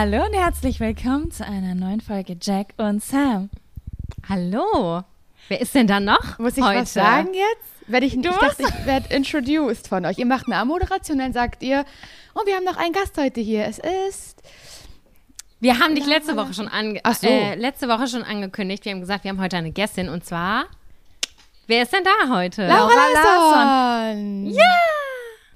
Hallo, und herzlich willkommen zu einer neuen Folge Jack und Sam. Hallo. Wer ist denn da noch? Muss ich heute? was sagen jetzt? Werd ich, ich Du dachte, ich werde introduced von euch. Ihr macht eine Anmoderation, dann sagt ihr, oh, wir haben noch einen Gast heute hier. Es ist. Wir haben dich letzte Woche schon ange so. äh, letzte Woche schon angekündigt. Wir haben gesagt, wir haben heute eine Gästin und zwar Wer ist denn da heute? Laura, Larsson. Larsson.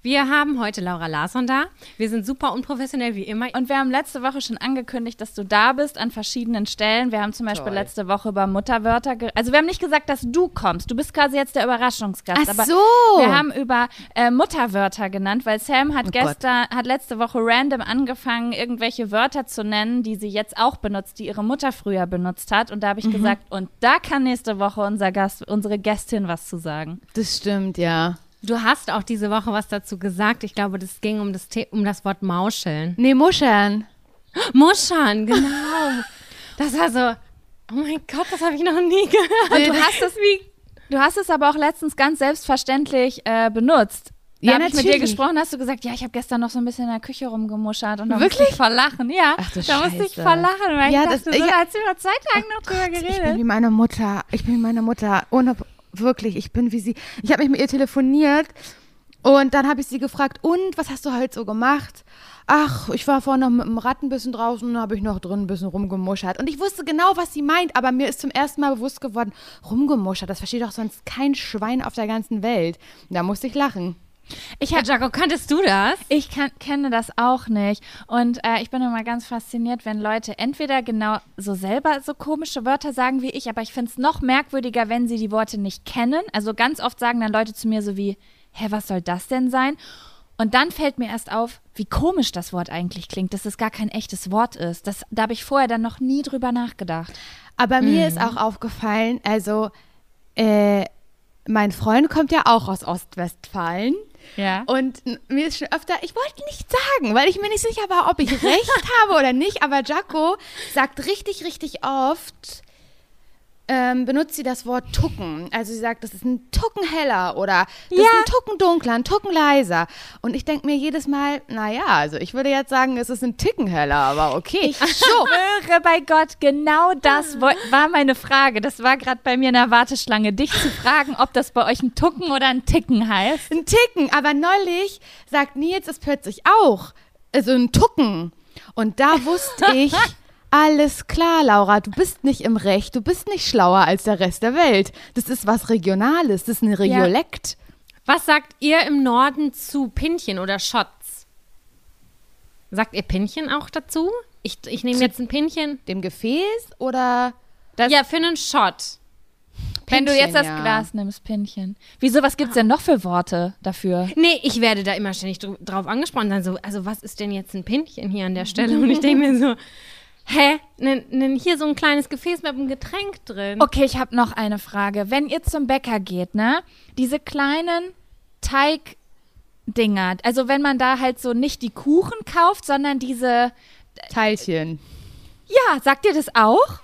Wir haben heute Laura Larsson da. Wir sind super unprofessionell wie immer. Und wir haben letzte Woche schon angekündigt, dass du da bist an verschiedenen Stellen. Wir haben zum Beispiel Toll. letzte Woche über Mutterwörter, also wir haben nicht gesagt, dass du kommst. Du bist quasi jetzt der Überraschungsgast. Ach aber so. Wir haben über äh, Mutterwörter genannt, weil Sam hat Oh gestern, hat letzte Woche random angefangen, irgendwelche Wörter zu nennen, die sie jetzt auch benutzt, die ihre Mutter früher benutzt hat. Und da habe ich gesagt, und da kann nächste Woche unser Gast, unsere Gästin was zu sagen. Das stimmt, ja. Du hast auch diese Woche was dazu gesagt. Ich glaube, das ging um das, The um das Wort Mauscheln. Nee, Muscheln. Muschern, genau. Das war so, oh mein Gott, das habe ich noch nie gehört. Und du hast es wie. Du hast es aber auch letztens ganz selbstverständlich äh, benutzt. Da Ja, ich mit dir gesprochen, hast du gesagt, ja, ich habe gestern noch so ein bisschen in der Küche rumgemuschert und da musste Wirklich? ich vor Lachen. Ja, Ach du da musste ich Scheiße. vor Lachen, weil Ja, ich das- dachte, so, ich- da hat sie vor zwei Tagen noch drüber Ich bin geredet. wie meine Mutter. Ich bin wie meine Mutter. Ohne, wirklich, ich bin wie sie. Ich habe mich mit ihr telefoniert und dann habe ich sie gefragt, und was hast du heute so gemacht? Ach, ich war vorhin noch mit dem Rad ein bisschen draußen und habe ich noch drin ein bisschen rumgemuschert. Und ich wusste genau, was sie meint, aber mir ist zum ersten Mal bewusst geworden, rumgemuschert, das versteht doch sonst kein Schwein auf der ganzen Welt. Da musste ich lachen. Ich, hab, Jaco, kanntest du das? ich kann, kenne das auch nicht. Und äh, ich bin immer ganz fasziniert, wenn Leute entweder genau so selber so komische Wörter sagen wie ich, aber ich finde es noch merkwürdiger, wenn sie die Worte nicht kennen. Also ganz oft sagen dann Leute zu mir so wie, hä, was soll das denn sein? Und dann fällt mir erst auf, wie komisch das Wort eigentlich klingt, dass es gar kein echtes Wort ist. Das, da habe ich vorher dann noch nie drüber nachgedacht. Aber mir ist auch aufgefallen, also äh, mein Freund kommt ja auch aus Ostwestfalen. Ja. Und mir ist schon öfter, ich wollte nicht sagen, weil ich mir nicht sicher war, ob ich recht habe oder nicht. Aber Jaco sagt richtig, richtig oft, ähm, benutzt sie das Wort Tucken. Also sie sagt, das ist ein Tucken heller oder das ist Ja. ein Tucken dunkler, ein Tucken leiser. Und ich denke mir jedes Mal, naja, also ich würde jetzt sagen, es ist ein Ticken heller, aber okay. Ich schwöre bei Gott, genau das war meine Frage. Das war gerade bei mir in der Warteschlange, dich zu fragen, ob das bei euch ein Tucken oder ein Ticken heißt. Ein Ticken, aber neulich sagt Nils es plötzlich auch. Also ein Tucken. Und da wusste ich, alles klar, Laura, du bist nicht im Recht, du bist nicht schlauer als der Rest der Welt. Das ist was Regionales, das ist ein Regiolekt. Was sagt ihr im Norden zu Pinchen oder Shots? Sagt ihr Pinchen auch dazu? Ich, ich nehme jetzt ein Pinchen. Dem Gefäß oder ja, für einen Shot. Wenn du jetzt das ja. Glas nimmst, Pinchen. Wieso, was gibt's denn noch für Worte dafür? Nee, ich werde da immer ständig dr drauf angesprochen. Dann so, also was ist denn jetzt ein Pinchen hier an der Stelle? Und ich denke mir so, hä? Nen, nen, hier so ein kleines Gefäß mit einem Getränk drin. Okay, ich habe noch eine Frage. Wenn ihr zum Bäcker geht, ne? Diese kleinen Teigdinger, also wenn man da halt so nicht die Kuchen kauft, sondern diese, Teilchen. ja, sagt ihr das auch?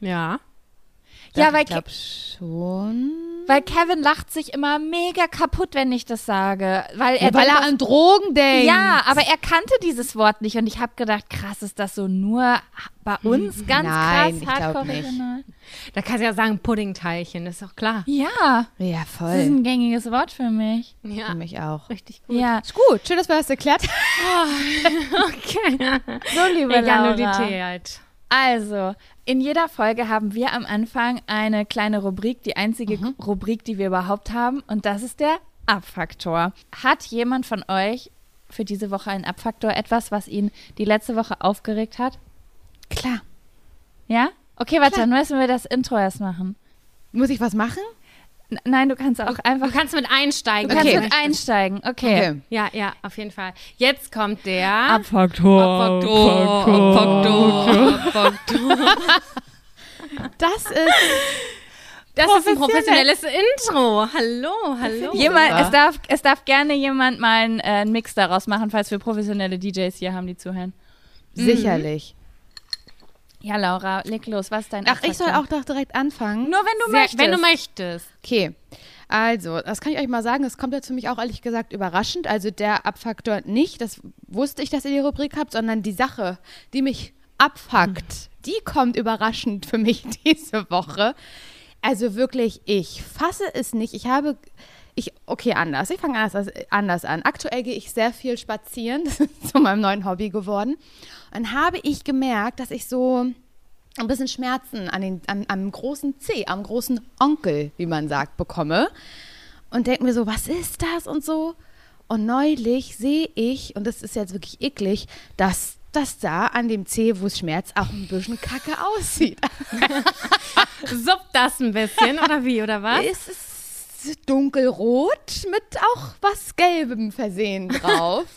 Ja. Ja, weil ich glaube schon. Weil Kevin lacht sich immer mega kaputt, wenn ich das sage. Weil er, Ja, weil er an Drogen denkt. Ja, aber er kannte dieses Wort nicht und ich habe gedacht, krass, ist das so nur bei uns ganz Nein, krass hardcore nicht. regional? Da kannst du ja sagen Puddingteilchen, ist doch klar. Ja, Ja, das ist voll. ein gängiges Wort für mich. Ja, Für mich auch. richtig gut. Ja, Ist gut, schön, dass wir das erklärt Okay. so liebe Egalität. Laura. Also, in jeder Folge haben wir am Anfang eine kleine Rubrik, die einzige Mhm. Rubrik, die wir überhaupt haben und das ist der Abfaktor. Hat jemand von euch für diese Woche einen Abfaktor, etwas, was ihn die letzte Woche aufgeregt hat? Klar. Ja? Okay, warte, Klar. dann müssen wir das Intro erst machen. Muss ich was machen? Nein, du kannst auch einfach. Du kannst mit einsteigen. Du kannst mit einsteigen. Okay. Ja, ja, auf jeden Fall. Jetzt kommt der Abfaktor. Abfaktor. Abfaktor. Das ist. Das ist ein professionelles Intro. Hallo, hallo. Jemand, es, darf, es darf gerne jemand mal einen, äh, einen Mix daraus machen, falls wir professionelle DJs hier haben, die zuhören. Sicherlich. Ja, Laura, leg los. Was ist dein Ach, ich soll auch doch direkt anfangen. Nur wenn du Sehr, möchtest. wenn du möchtest. Okay. Also, das kann ich euch mal sagen, das kommt jetzt für mich auch ehrlich gesagt überraschend. Also der Abfaktor nicht, das wusste ich, dass ihr die Rubrik habt, sondern die Sache, die mich abfuckt, die kommt überraschend für mich diese Woche. Also wirklich, ich fasse es nicht. Ich habe, ich, okay, anders. Ich fange anders, anders an. Aktuell gehe ich sehr viel spazieren. Das ist zu meinem neuen Hobby geworden. Dann habe ich gemerkt, dass ich so ein bisschen Schmerzen an den, an, am großen C, am großen Onkel, wie man sagt, bekomme. Und denke mir so, was ist das und so. Und neulich sehe ich, und das ist jetzt wirklich eklig, dass das da an dem C, wo es schmerzt, auch ein bisschen kacke aussieht. Suppt das ein bisschen, oder wie, oder was? Es ist dunkelrot mit auch was Gelbem versehen drauf.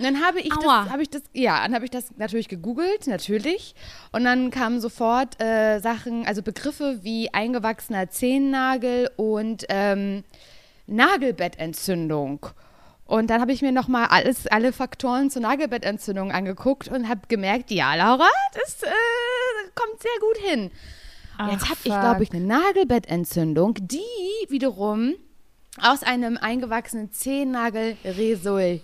Und dann habe ich Aua. das, habe ich das, ja, dann habe ich das natürlich gegoogelt, natürlich. Und dann kamen sofort äh, Sachen, also Begriffe wie eingewachsener Zehennagel und ähm, Nagelbettentzündung. Und dann habe ich mir nochmal alles, alle Faktoren zur Nagelbettentzündung angeguckt und habe gemerkt, ja, Laura, das äh, kommt sehr gut hin. Ach, Jetzt habe ich, glaube ich, eine Nagelbettentzündung, die wiederum aus einem eingewachsenen Zehennagel resultiert.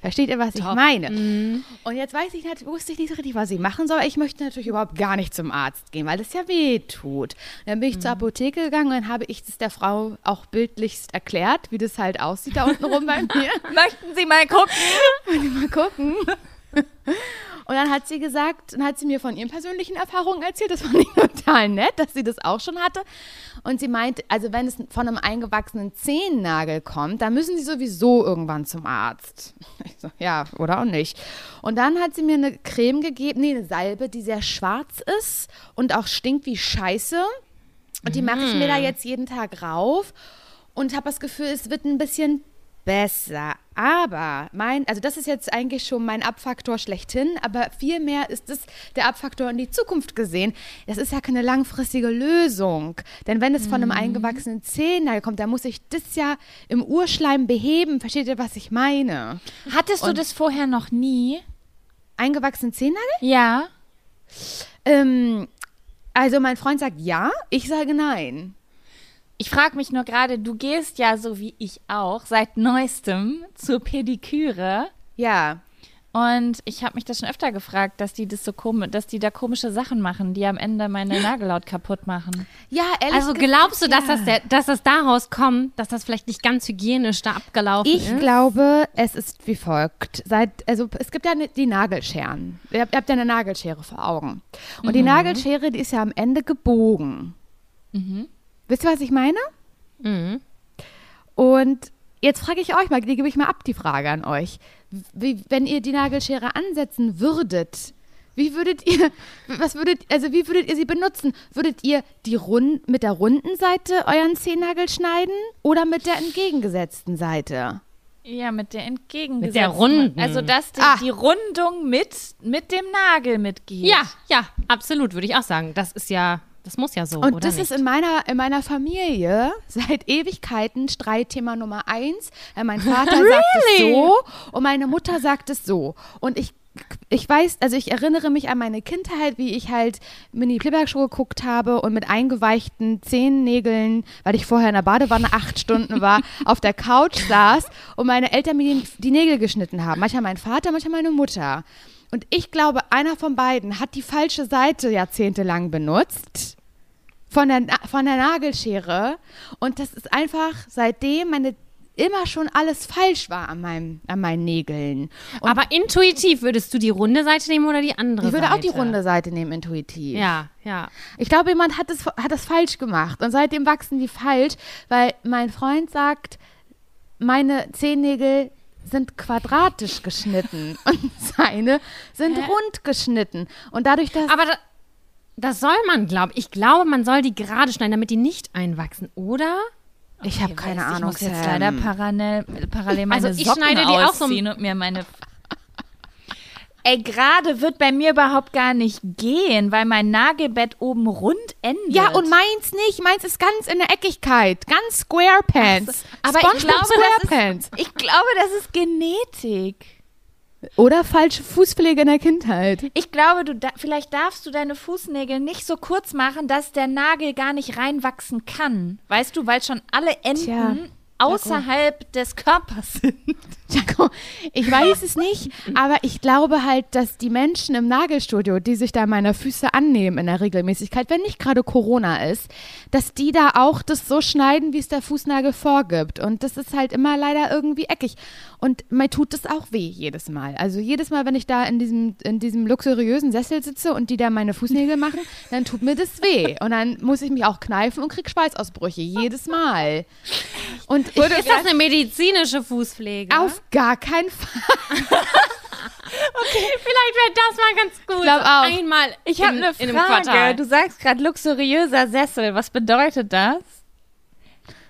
Versteht ihr, was ich meine? Und jetzt weiß ich nicht, wusste ich nicht so richtig, was ich machen soll. Ich möchte natürlich überhaupt gar nicht zum Arzt gehen, weil das ja weh tut. Dann bin ich zur Apotheke gegangen und dann habe ich das der Frau auch bildlichst erklärt, wie das halt aussieht da unten rum bei mir. Möchten Sie mal gucken? Mal gucken. Und dann hat sie gesagt, dann hat sie mir von ihren persönlichen Erfahrungen erzählt. Das fand ich total nett, dass sie das auch schon hatte. Und sie meint, also wenn es von einem eingewachsenen Zehennagel kommt, dann müssen sie sowieso irgendwann zum Arzt. Ich so, ja, oder auch nicht. Und dann hat sie mir eine Creme gegeben, nee, eine Salbe, die sehr schwarz ist und auch stinkt wie Scheiße. Und die mache ich mir da jetzt jeden Tag rauf und habe das Gefühl, es wird ein bisschen besser. Aber mein, also das ist jetzt eigentlich schon mein Abfaktor schlechthin, aber vielmehr ist es der Abfaktor in die Zukunft gesehen. Das ist ja keine langfristige Lösung. Denn wenn es von einem eingewachsenen Zehennagel kommt, dann muss ich das ja im Urschleim beheben. Versteht ihr, was ich meine? Hattest du das vorher noch nie? Eingewachsenen Zehennagel? Ja. Ähm, also mein Freund sagt ja, ich sage nein. Ich frage mich nur gerade, du gehst ja so wie ich auch seit neuestem zur Pediküre. Ja. Und ich habe mich das schon öfter gefragt, dass die das so komisch, dass die da komische Sachen machen, die am Ende meine Nagellaut kaputt machen. Ja, ehrlich Also gesagt, glaubst du, dass, ja. das der, dass das daraus kommt, dass das vielleicht nicht ganz hygienisch da abgelaufen Ich ist? glaube, es ist wie folgt. Seit, also es gibt ja ne- die Nagelscheren. Ihr habt, ihr habt ja eine Nagelschere vor Augen. Und die Nagelschere, die ist ja am Ende gebogen. Wisst ihr, was ich meine? Mhm. Und jetzt frage ich euch mal, die gebe ich mal ab, die Frage an euch. Wie, wenn ihr die Nagelschere ansetzen würdet, wie würdet ihr, was würdet, also wie würdet ihr sie benutzen? Würdet ihr die rund, mit der runden Seite euren Zehennagel schneiden oder mit der entgegengesetzten Seite? Ja, mit der entgegengesetzten. Mit der runden. Also, dass die, Ah. die Rundung mit, mit dem Nagel mitgeht. Ja, ja, absolut, würde ich auch sagen. Das ist ja, das muss ja so, Und das nicht? ist in meiner, in meiner Familie seit Ewigkeiten Streitthema Nummer eins. Äh, mein Vater sagt es so und meine Mutter sagt es so. Und ich, ich weiß, also ich erinnere mich an meine Kindheit, wie ich halt Mini Playback Show geguckt habe und mit eingeweichten Zehennägeln, weil ich vorher in der Badewanne acht Stunden war, auf der Couch saß und meine Eltern mir die, die Nägel geschnitten haben. Manchmal mein Vater, manchmal meine Mutter. Und ich glaube, einer von beiden hat die falsche Seite jahrzehntelang benutzt von der, von der Nagelschere. Und das ist einfach seitdem meine immer schon alles falsch war an, meinem, an meinen Nägeln. Und Aber intuitiv würdest du die runde Seite nehmen oder die andere ich würde Seite? auch die runde Seite nehmen, intuitiv. Ja, ja. Ich glaube, jemand hat das, hat das falsch gemacht. Und seitdem wachsen die falsch, weil mein Freund sagt, meine Zehennägel sind quadratisch geschnitten und seine sind rund geschnitten. Und dadurch, dass Aber da, das soll man, glaube ich. Ich glaube, man soll die gerade schneiden, damit die nicht einwachsen, oder? ich habe keine weiß, Ahnung. Ich muss jetzt leider parallel, parallel meine Also ich Socken schneide die auch so- und mir meine... Ey, gerade wird bei mir überhaupt gar nicht gehen, weil mein Nagelbett oben rund endet. Ja, und meins nicht. Meins ist ganz in der Eckigkeit. Ganz Squarepants. aber ich glaube, das ist, Squarepants. ich glaube, das ist Genetik. Oder falsche Fußpflege in der Kindheit. Ich glaube, du da, vielleicht darfst du deine Fußnägel nicht so kurz machen, dass der Nagel gar nicht reinwachsen kann. Weißt du, weil schon alle Enden Tja. außerhalb des Körpers sind. Jaco, ich weiß es nicht, aber ich glaube halt, dass die Menschen im Nagelstudio, die sich da meiner Füße annehmen in der Regelmäßigkeit, wenn nicht gerade Corona ist, dass die da auch das so schneiden, wie es der Fußnagel vorgibt. Und das ist halt immer leider irgendwie eckig. Und mir tut das auch weh jedes Mal. Also jedes Mal, wenn ich da in diesem, in diesem luxuriösen Sessel sitze und die da meine Fußnägel machen, dann tut mir das weh. Und dann muss ich mich auch kneifen und krieg Schweißausbrüche. Jedes Mal. Und ich, Ist das eine medizinische Fußpflege? auf gar keinen Fall. Vielleicht wäre das mal ganz gut. glaub so auch. Einmal Ich habe in, eine. Frage. Du sagst gerade luxuriöser Sessel. Was bedeutet das?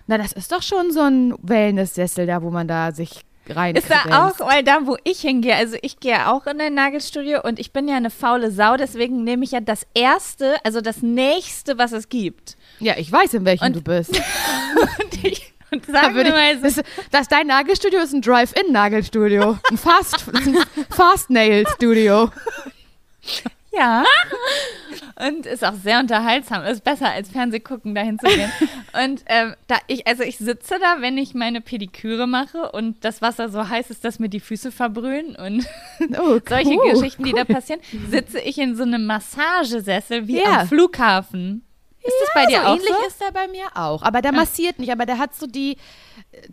Na, das ist doch schon so ein Wellness-Sessel da, wo man da sich rein Ist da auch, weil da, wo ich hingehe, also ich gehe auch in ein Nagelstudio und ich bin ja eine faule Sau, deswegen nehme ich ja das erste, also das nächste, was es gibt. Ja, ich weiß, in welchem Und- du bist. Und ich und Da wir mal ich, so, das, das, dein Nagelstudio ist ein Drive-In-Nagelstudio. Ein Fast, ein Fast-Nail-Studio. ja. Und ist auch sehr unterhaltsam. Ist besser als Fernsehgucken, dahin zu gehen. Und ähm, da ich, also ich sitze da, wenn ich meine Pediküre mache und das Wasser so heiß ist, dass mir die Füße verbrühen und Oh, solche cool. Geschichten, die da passieren, sitze ich in so einem Massagesessel wie Ja. am Flughafen. Ist das bei dir so auch ähnlich so? ist er bei mir auch. Aber der massiert nicht, aber der hat so die,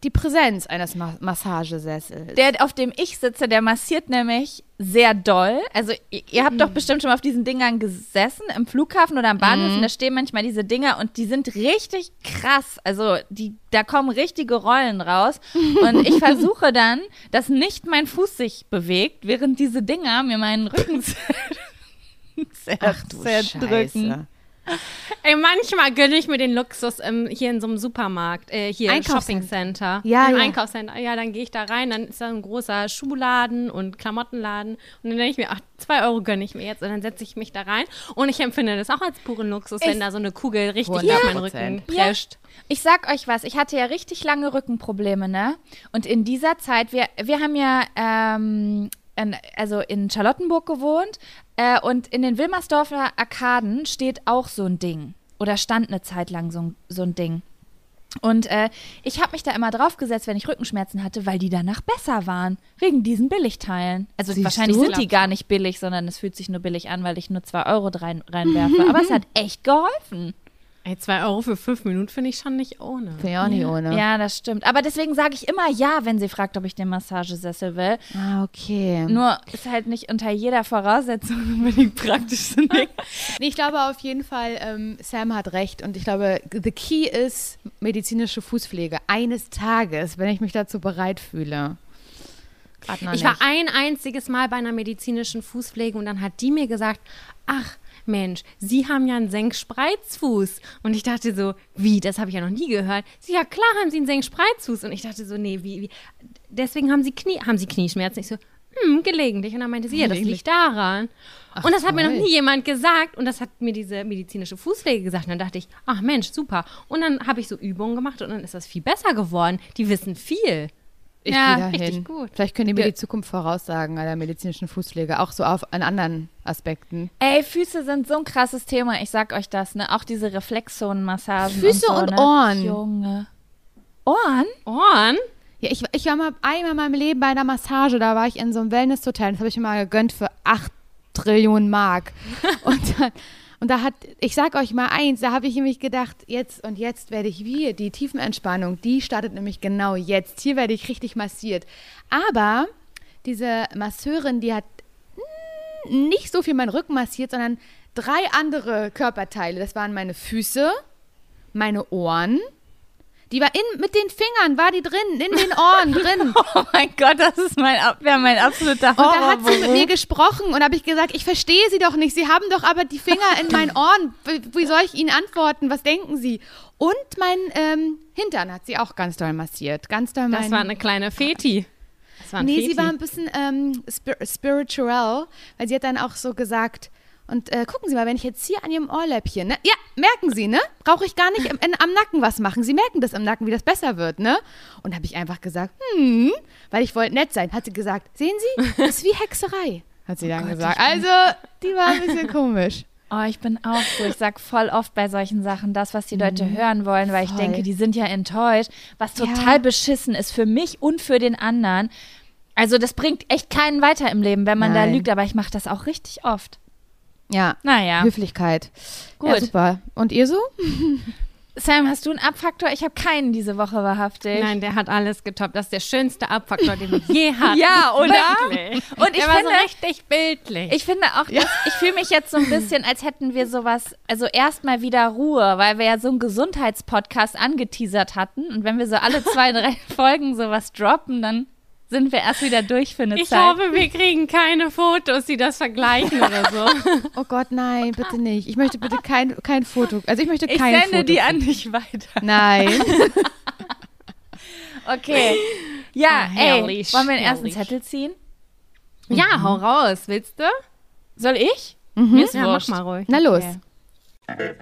die Präsenz eines Ma Massagesessels. Der, auf dem ich sitze, der massiert nämlich sehr doll. Also ihr, ihr habt doch bestimmt schon mal auf diesen Dingern gesessen, im Flughafen oder am Bahnhof. Und da stehen manchmal diese Dinger und die sind richtig krass. Also die, da kommen richtige Rollen raus. Und ich versuche dann, dass nicht mein Fuß sich bewegt, während diese Dinger mir meinen Rücken zer Ach du zerdrücken. Scheiße. Ey, manchmal gönne ich mir den Luxus ähm, hier in so einem Supermarkt, äh, hier im. Shopping Center. Ja, Im ja. Einkaufscenter. Ja, dann gehe ich da rein, dann ist da ein großer Schuhladen und Klamottenladen. Und dann denke ich mir, ach, zwei Euro gönne ich mir jetzt. Und dann setze ich mich da rein. Und ich empfinde das auch als puren Luxus, wenn da so eine Kugel richtig auf meinen 100%. Rücken Ja. prescht. Ich sag euch was, ich hatte ja richtig lange Rückenprobleme, ne? Und in dieser Zeit, wir, wir haben ja ähm, in, also in Charlottenburg gewohnt äh, und in den Wilmersdorfer Arkaden steht auch so ein Ding. Oder stand eine Zeit lang so, ein- so ein Ding. Und äh, ich habe mich da immer draufgesetzt, wenn ich Rückenschmerzen hatte, weil die danach besser waren. Wegen diesen Billigteilen. Also Siehst wahrscheinlich du? sind die gar nicht billig, sondern es fühlt sich nur billig an, weil ich nur zwei Euro rein, reinwerfe. Aber es hat echt geholfen. Ey, zwei Euro für fünf Minuten finde ich schon nicht ohne. Finde ich auch nicht ohne. Ja, das stimmt. Aber deswegen sage ich immer ja, wenn sie fragt, ob ich den Massagesessel will. Ah, okay. Nur ist halt nicht unter jeder Voraussetzung unbedingt praktisch ich glaube auf jeden Fall, ähm, Sam hat recht. Und ich glaube, the key ist medizinische Fußpflege. Eines Tages, wenn ich mich dazu bereit fühle. Ich nicht. war ein einziges Mal bei einer medizinischen Fußpflege und dann hat die mir gesagt, ach Mensch, Sie haben ja einen Senkspreizfuß. Und ich dachte so, wie, das habe ich ja noch nie gehört. Sie, ja klar haben Sie einen Senkspreizfuß. Und ich dachte so, nee, wie, wie, deswegen haben Sie Knie, haben Sie Knieschmerzen? Ich so, hm, gelegentlich. Und dann meinte sie, ja, das liegt daran. und das hat mir noch nie jemand gesagt. Und das hat mir diese medizinische Fußpflege gesagt. Und dann dachte ich, ach Mensch, super. Und dann habe ich so Übungen gemacht und dann ist das viel besser geworden. Die wissen viel. Ich Ja, gehe richtig dahin. gut. Vielleicht können die mir die Zukunft voraussagen an der medizinischen Fußpflege, auch so auf an anderen Aspekten. Ey, Füße sind so ein krasses Thema. Ich sag euch das, ne? Auch diese Reflexzonenmassagen. Füße und, so, und ne? Ohren. Junge. Ohren? Ohren? Ja, ich, ich war mal einmal in meinem Leben bei einer Massage, da war ich in so einem Wellness-Hotel, das habe ich mir mal gegönnt für 8 Trillionen Mark. und, dann, und da hat, ich sag euch mal eins, da habe ich nämlich gedacht, jetzt und jetzt werde ich wie, die Tiefenentspannung, die startet nämlich genau jetzt. Hier werde ich richtig massiert. Aber diese Masseurin, die hat nicht so viel meinen Rücken massiert, sondern drei andere Körperteile. Das waren meine Füße, meine Ohren. Die war in, mit den Fingern, war die drin, in den Ohren drin. Oh mein Gott, das ist mein, wäre mein absoluter Und da hat sie mit mir gesprochen und habe ich gesagt, ich verstehe Sie doch nicht. Sie haben doch aber die Finger in meinen Ohren. Wie, soll ich Ihnen antworten? Was denken Sie? Und mein ähm, Hintern hat sie auch ganz doll massiert. Ganz doll Das war eine kleine Feti. Das war ein Nee, Feti. sie war ein bisschen ähm, spir spiritual, weil sie hat dann auch so gesagt, Und äh, gucken Sie mal, wenn ich jetzt hier an Ihrem Ohrläppchen, ne? Ja, merken Sie, ne? Brauche ich gar nicht im, in, am Nacken was machen. Sie merken das im Nacken, wie das besser wird, ne? Und habe ich einfach gesagt, hm, weil ich wollte nett sein. Hat sie gesagt, sehen Sie, das ist wie Hexerei, hat sie dann gesagt. Also, die war ein bisschen komisch. Oh, ich bin auch so. Ich sag voll oft bei solchen Sachen das, was die Leute hören wollen, weil ich Mhm. Voll. denke, die sind ja enttäuscht, was total Ja. beschissen ist für mich und für den anderen. Also das bringt echt keinen weiter im Leben, wenn man da Nein. lügt, aber ich mache das auch richtig oft. Ja, Naja. Höflichkeit. Ja, Gut. super. Und ihr so? Sam, hast du einen Abfaktor? Ich habe keinen diese Woche wahrhaftig. Nein, der hat alles getoppt. Das ist der schönste Abfaktor, den wir je hatten. Ja, oder? Wirklich. Und ich der war finde- so richtig bildlich. Ich finde auch, dass, ich fühle mich jetzt so ein bisschen, als hätten wir sowas, also erstmal wieder Ruhe, weil wir ja so einen Gesundheitspodcast angeteasert hatten. Und wenn wir so alle zwei, drei Folgen sowas droppen, dann sind wir erst wieder durch für eine Ich Zeit. hoffe, wir kriegen keine Fotos, die das vergleichen oder so. Oh Gott, nein, bitte nicht. Ich möchte bitte kein, kein Foto. Also ich möchte ich kein sende Foto. die an dich weiter. Nein. Okay. Ja, Ah, ey, wollen wir den ersten herrlich. Zettel ziehen? Ja, hau raus. Willst du? Soll ich? Mir ist Ja, mach mal ruhig. Na los. Okay.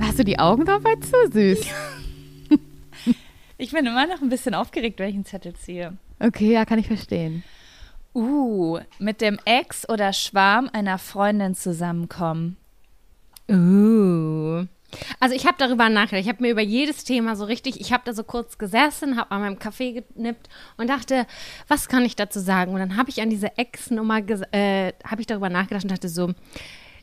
Hast du die Augen dabei zu süß? Ich bin immer noch ein bisschen aufgeregt, wenn ich einen Zettel ziehe. Okay, ja, kann ich verstehen. Uh, mit dem Ex oder Schwarm einer Freundin zusammenkommen. Uh. Also ich habe darüber nachgedacht. Ich habe mir über jedes Thema so richtig, ich habe da so kurz gesessen, habe an meinem Kaffee genippt und dachte, was kann ich dazu sagen? Und dann habe ich an diese Ex-Nummer, äh, habe ich darüber nachgedacht und dachte so,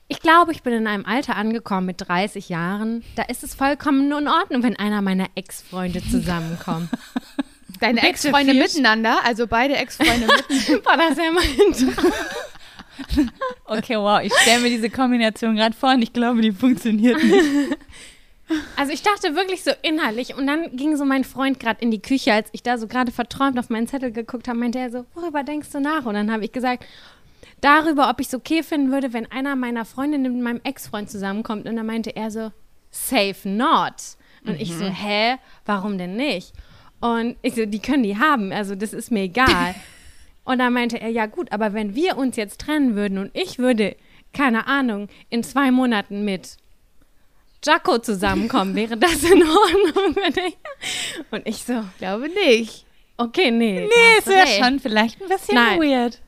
ich glaube, ich bin in einem Alter angekommen mit 30 Jahren. Da ist es vollkommen in Ordnung, wenn einer meiner Ex-Freunde zusammenkommt. Deine Ex-Freunde miteinander, also beide Ex-Freunde miteinander. Boah, das wäre mein. Okay, wow, ich stelle mir diese Kombination gerade vor und ich glaube, die funktioniert nicht. Also ich dachte wirklich so innerlich und dann ging so mein Freund gerade in die Küche, als ich da so gerade verträumt auf meinen Zettel geguckt habe, meinte er so, worüber denkst du nach? Und dann habe ich gesagt, darüber, ob ich es okay finden würde, wenn einer meiner Freundinnen mit meinem Ex-Freund zusammenkommt. Und dann meinte er so, safe not. Und ich so, hä, warum denn nicht? Und ich so, die können die haben, also das ist mir egal. Und dann meinte er, ja gut, aber wenn wir uns jetzt trennen würden und ich würde, keine Ahnung, in zwei Monaten mit Jaco zusammenkommen, wäre das in Ordnung für dich? Und ich so, glaube nicht. okay, nee. Nee, es wäre schon vielleicht ein bisschen Nein. weird.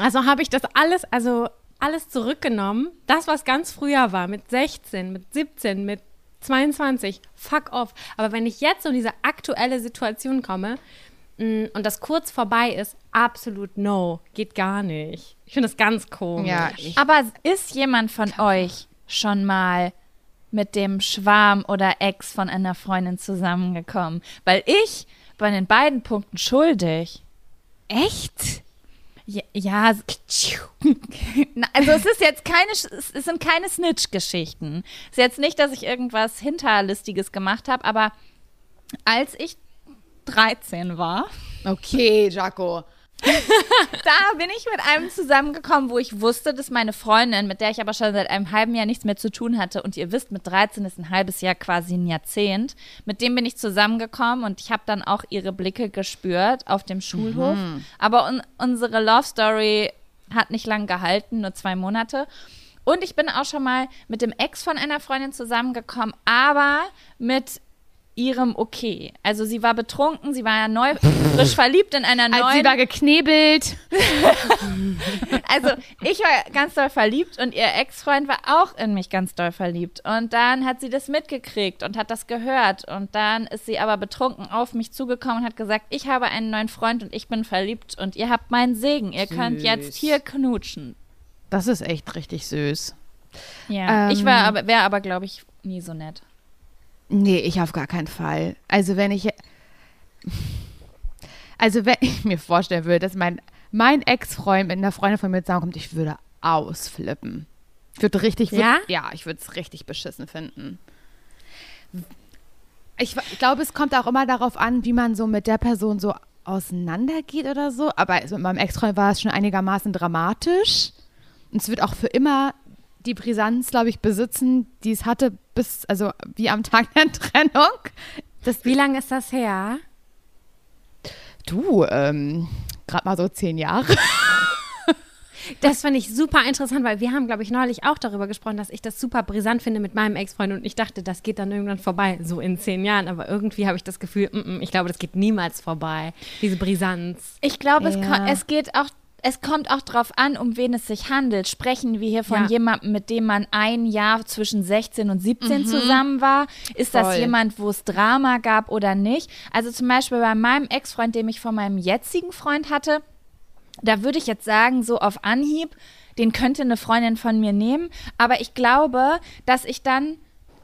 Also habe ich das alles, also alles zurückgenommen. Das, was ganz früher war, mit 16, mit 17, mit 22, fuck off. Aber wenn ich jetzt so in diese aktuelle Situation komme mh, und das kurz vorbei ist, absolut no, geht gar nicht. Ich finde das ganz komisch. Ja, Aber ist jemand von euch schon mal mit dem Schwarm oder Ex von einer Freundin zusammengekommen? Weil ich bei den beiden Punkten schuldig. echt? Ja, ja also es ist jetzt keine, es sind keine Snitch-Geschichten. Es ist jetzt nicht, dass ich irgendwas Hinterlistiges gemacht habe, aber als ich 13 war, Okay, Jaco. da bin ich mit einem zusammengekommen, wo ich wusste, dass meine Freundin, mit der ich aber schon seit einem halben Jahr nichts mehr zu tun hatte, und ihr wisst, mit 13 ist ein halbes Jahr quasi ein Jahrzehnt, mit dem bin ich zusammengekommen und ich habe dann auch ihre Blicke gespürt auf dem Schulhof. Aber un unsere Love Story hat nicht lang gehalten, nur zwei Monate. Und ich bin auch schon mal mit dem Ex von einer Freundin zusammengekommen, aber mit ihrem Okay. Also sie war betrunken, sie war ja neu, frisch verliebt in einer neuen. Als sie war geknebelt. Also ich war ganz doll verliebt und ihr Ex-Freund war auch in mich ganz doll verliebt. Und dann hat sie das mitgekriegt und hat das gehört. Und dann ist sie aber betrunken auf mich zugekommen und hat gesagt, ich habe einen neuen Freund und ich bin verliebt und ihr habt meinen Segen. Ihr könnt Süß. jetzt hier knutschen. Das ist echt richtig süß. Ja, Ähm. ich war aber, wäre aber, glaube ich, nie so nett. Nee, ich auf gar keinen Fall. Also wenn ich. Also wenn ich mir vorstellen würde, dass mein, mein Ex-Freund mit einer Freundin von mir zusammenkommt, ich würde ausflippen. Ich würde richtig. Ja? Würd, ja, ich würde es richtig beschissen finden. Ich, ich glaube, es kommt auch immer darauf an, wie man so mit der Person so auseinandergeht oder so. Aber also mit meinem Ex-Freund war es schon einigermaßen dramatisch. Und es wird auch für immer die Brisanz, glaube ich, besitzen, die es hatte bis, also wie am Tag der Trennung. Das, Wie lange ist das her? du, ähm, gerade mal so zehn Jahre. Das finde ich super interessant, weil wir haben, glaube ich, neulich auch darüber gesprochen, dass ich das super brisant finde mit meinem Ex-Freund und ich dachte, das geht dann irgendwann vorbei, so in zehn Jahren. Aber irgendwie habe ich das Gefühl, mm -mm, ich glaube, das geht niemals vorbei, diese Brisanz. Ich glaube, es, Ja. ko- es geht auch. Es kommt auch drauf an, um wen es sich handelt. Sprechen wir hier von Ja. jemandem, mit dem man ein Jahr zwischen 16 und 17 zusammen war? Ist das Voll. jemand, wo es Drama gab oder nicht? Also zum Beispiel bei meinem Ex-Freund, den ich von meinem jetzigen Freund hatte, da würde ich jetzt sagen, so auf Anhieb, den könnte eine Freundin von mir nehmen. Aber ich glaube, dass ich dann,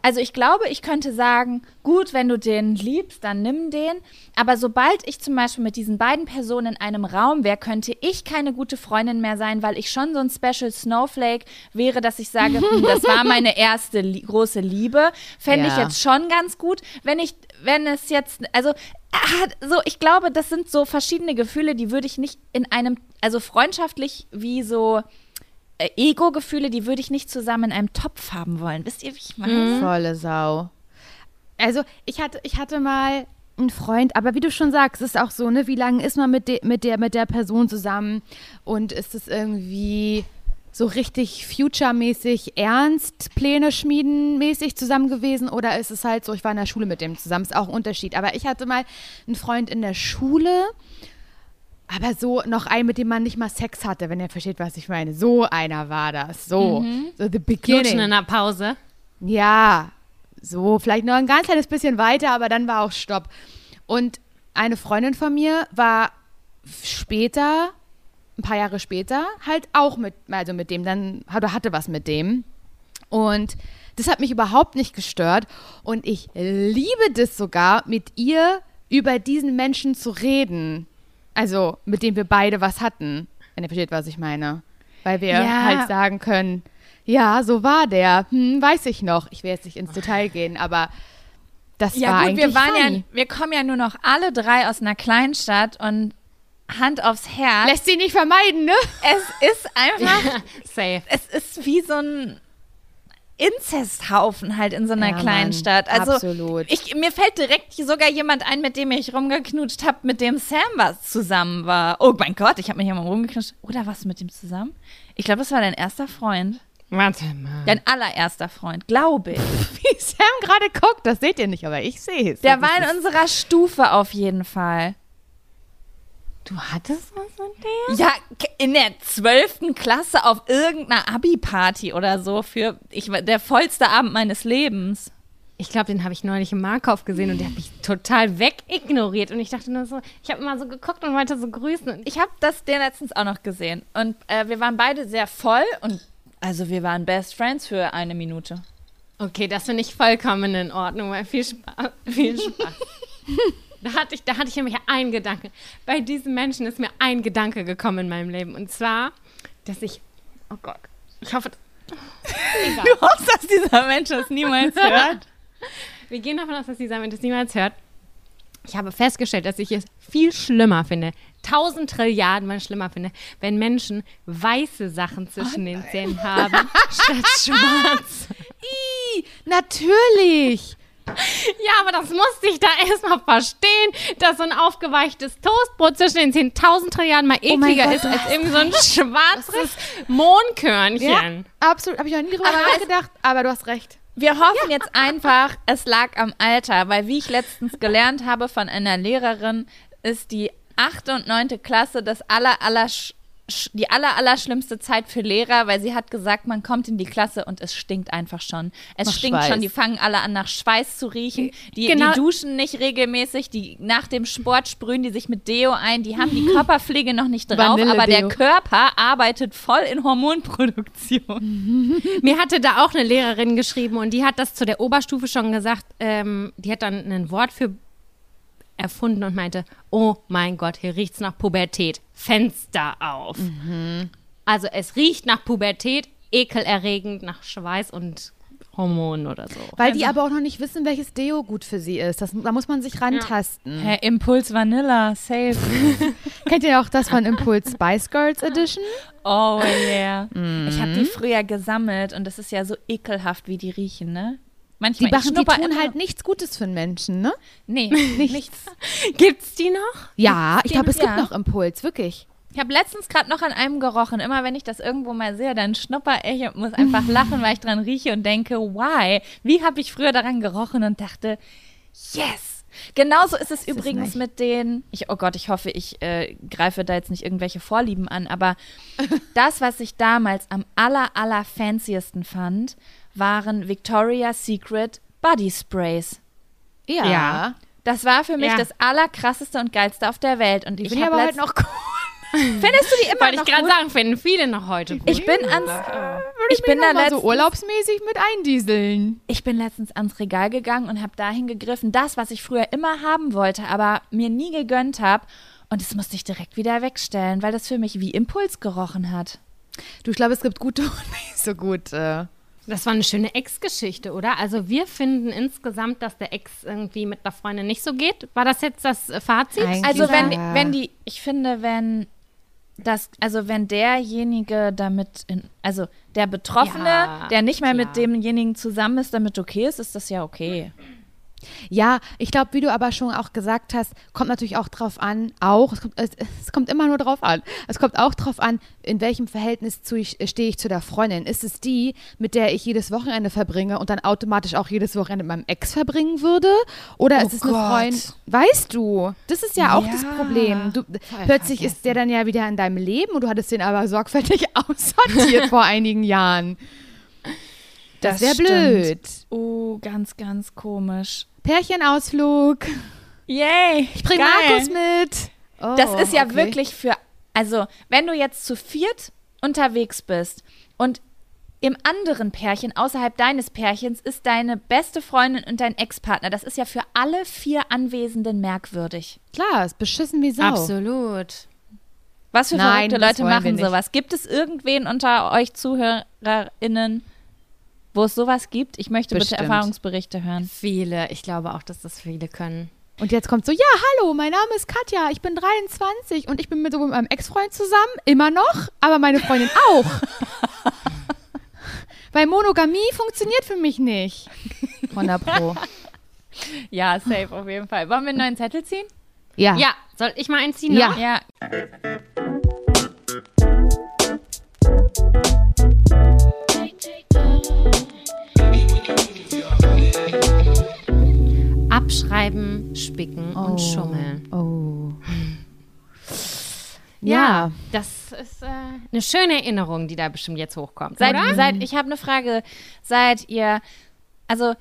also ich glaube, ich könnte sagen, gut, wenn du den liebst, dann nimm den. Aber sobald ich zum Beispiel mit diesen beiden Personen in einem Raum wäre, könnte ich keine gute Freundin mehr sein, weil ich schon so ein Special Snowflake wäre, dass ich sage, hm, das war meine erste li große Liebe. Fände ich Ja. jetzt schon ganz gut, wenn ich, wenn es jetzt, also ah, so, ich glaube, das sind so verschiedene Gefühle, die würde ich nicht in einem, also freundschaftlich wie so äh, Ego-Gefühle, die würde ich nicht zusammen in einem Topf haben wollen. Wisst ihr, wie ich meine? Volle Sau. Also ich hatte, ich hatte mal einen Freund, aber wie du schon sagst, ist auch so, ne, wie lange ist man mit, de, mit, der, mit der Person zusammen und ist es irgendwie so richtig future-mäßig ernst, Pläne schmieden mäßig zusammen gewesen oder ist es halt so, ich war in der Schule mit dem zusammen, ist auch ein Unterschied. Aber ich hatte mal einen Freund in der Schule, aber so noch einen, mit dem man nicht mal Sex hatte, wenn ihr versteht, was ich meine. So einer war das, so, so the beginning. Knutschen in der Pause. Ja, so, vielleicht noch ein ganz kleines bisschen weiter, aber dann war auch Stopp. Und eine Freundin von mir war später, ein paar Jahre später, halt auch mit, also mit dem, dann oder hatte was mit dem. Und das hat mich überhaupt nicht gestört. Und ich liebe das sogar, mit ihr über diesen Menschen zu reden. Also, mit dem wir beide was hatten. Wenn ihr versteht, was ich meine. Weil wir Ja. halt sagen können, ja, so war der. Hm, weiß ich noch. Ich will jetzt nicht ins Detail gehen, aber das war Ja gut, eigentlich wir waren funny. ja, wir kommen ja nur noch alle drei aus einer Kleinstadt und Hand aufs Herz. Lässt sich nicht vermeiden, ne? es ist einfach, Safe. es ist wie so ein Inzesthaufen halt in so einer Ja, kleinen Mann, Stadt. Also absolut. Ich, mir fällt direkt sogar jemand ein, mit dem ich rumgeknutscht habe, mit dem Sam was zusammen war. Oh mein Gott, ich habe mich ja mal rumgeknutscht. Oder du mit dem zusammen? Ich glaube, das war dein erster Freund. Warte mal. Dein allererster Freund, glaube ich. Wie Sam gerade guckt, das seht ihr nicht, aber ich sehe es. Der war in unserer Stufe auf jeden Fall. Du hattest was mit dem? Ja, in der zwölften Klasse auf irgendeiner Abi-Party oder so für ich, war- der vollste Abend meines Lebens. Ich glaube, den habe ich neulich im Markauf gesehen und der hat mich total wegignoriert. Und ich dachte nur so, ich habe immer so geguckt und wollte so grüßen. Ich, habe das den letztens auch noch gesehen. Und äh, wir waren beide sehr voll und also wir waren Best Friends für eine Minute. okay, das finde ich vollkommen in Ordnung, weil viel Spaß. Viel Spaß. da, hatte ich, da hatte ich nämlich einen Gedanken. Bei diesem Menschen ist mir ein Gedanke gekommen in meinem Leben. Und zwar, dass ich. Oh Gott. Ich hoffe. Egal. Du hoffst, dass dieser Mensch das niemals hört. Wir gehen davon aus, dass dieser Mensch das niemals hört. Ich habe festgestellt, dass ich es viel schlimmer finde, tausend Trilliarden mal schlimmer finde, wenn Menschen weiße Sachen zwischen den Zähnen haben, statt schwarz. Ih, natürlich. Ja, aber das musste ich da erstmal verstehen, dass so ein aufgeweichtes Toastbrot zwischen den Zähnen tausend Trilliarden mal Oh ekliger Gott, ist als irgendwie so ein schwarzes Mohnkörnchen. Ja, absolut. Habe ich auch nie drüber Aber nachgedacht, aber du hast recht. Wir hoffen jetzt einfach, es lag am Alter, weil wie ich letztens gelernt habe von einer Lehrerin, ist die achte und neunte Klasse das aller, aller, die aller, aller schlimmste Zeit für Lehrer, weil sie hat gesagt, man kommt in die Klasse und es stinkt einfach schon. Es Nach stinkt Schweiß. schon, die fangen alle an nach Schweiß zu riechen, die, Genau. die duschen nicht regelmäßig, die nach dem Sport sprühen die sich mit Deo ein, die haben die Körperpflege noch nicht drauf, aber der. Körper arbeitet voll in Hormonproduktion. Mir hatte da auch eine Lehrerin geschrieben und die hat das zu der Oberstufe schon gesagt. Ähm, die hat dann ein Wort für erfunden und meinte, oh mein Gott, hier riecht's nach Pubertät. Fenster auf. Also es riecht nach Pubertät, ekelerregend, nach Schweiß und Hormonen oder so. Weil die aber auch noch nicht wissen, welches Deo gut für sie ist. Das, da muss man sich rantasten. Hä, Impuls Vanilla, safe. Kennt ihr auch das von Impulse Spice Girls Edition? Oh yeah. Ich habe die früher gesammelt und das ist ja so ekelhaft, wie die riechen, ne? Die, Manchmal machen, ich die tun immer- halt nichts Gutes für einen Menschen, ne? Nee, nichts. Gibt's die noch? Ja, ich glaube, es gibt Ja. noch Impuls, wirklich. Ich habe letztens gerade noch an einem gerochen. Immer wenn ich das irgendwo mal sehe, dann schnupper ich und muss einfach lachen, weil ich dran rieche und denke, why? Wie habe ich früher daran gerochen und dachte, yes. Genauso ist es übrigens nice. mit den, ich, oh Gott, ich hoffe, ich äh, greife da jetzt nicht irgendwelche Vorlieben an, aber das, was ich damals am aller, aller fanciesten fand, waren Victoria's Secret Body Sprays. Ja. Ja. Das war für mich Ja. das allerkrasseste und geilste auf der Welt. Und ich bin ich habe halt noch cool. Findest du die immer Wollte ich noch gerade gut? sagen, finden viele noch heute. gut. Ich bin ans, ich bin da mal letztens, so urlaubsmäßig mit eindieseln. ich bin letztens ans Regal gegangen und habe dahin gegriffen, das, was ich früher immer haben wollte, aber mir nie gegönnt habe. Und das musste ich direkt wieder wegstellen, weil das für mich wie Impuls gerochen hat. Du, ich glaube, es gibt gute und nicht so gute. Das war eine schöne Ex-Geschichte, oder? Also wir finden insgesamt, dass der Ex irgendwie mit der Freundin nicht so geht. War das jetzt das Fazit? Eigentlich Also wenn, ja. wenn die, ich finde, wenn das, also wenn derjenige damit, in, also der Betroffene, Ja, der nicht mehr klar. mit demjenigen zusammen ist, damit okay ist, ist das ja okay. Ja, ich glaube, wie du aber schon auch gesagt hast, kommt natürlich auch drauf an, auch, es kommt, es, es kommt immer nur drauf an. Es kommt auch drauf an, in welchem Verhältnis zu ich, stehe ich zu der Freundin. Ist es die, mit der ich jedes Wochenende verbringe und dann automatisch auch jedes Wochenende mit meinem Ex verbringen würde? Oder Oh ist es eine Gott. Freundin? Weißt du, das ist ja auch das Ja. Problem. Du, plötzlich ist der dann ja wieder in deinem Leben und du hattest den aber sorgfältig aussortiert vor einigen Jahren. Das, Das wäre blöd. Oh, ganz, ganz komisch. Pärchenausflug. Yay! Ich bring Geil. Markus mit. Oh, Das ist ja okay. wirklich für, also wenn du jetzt zu viert unterwegs bist und im anderen Pärchen, außerhalb deines Pärchens, ist deine beste Freundin und dein Ex-Partner. Das ist ja für alle vier Anwesenden merkwürdig. Klar, ist beschissen wie Sau. Absolut. Was für Nein, verrückte Leute machen sowas? Gibt es irgendwen unter euch ZuhörerInnen, wo es sowas gibt? Ich möchte Bestimmt. bitte Erfahrungsberichte hören. Viele. Ich glaube auch, dass das viele können. Und jetzt kommt so, ja, hallo, mein Name ist Katja, ich bin 23 und ich bin mit so meinem Ex-Freund zusammen, immer noch, aber meine Freundin auch. Weil Monogamie funktioniert für mich nicht. 100 Pro. Ja, safe auf jeden Fall. Wollen wir einen neuen Zettel ziehen? Ja. Ja, soll ich mal einziehen? Ja. noch? Ja. Abschreiben, spicken und schummeln. Oh. Ja, Ja. das ist äh, eine schöne Erinnerung, die da bestimmt jetzt hochkommt. Seid, oder? seid, ich habe eine Frage. Seid ihr, also,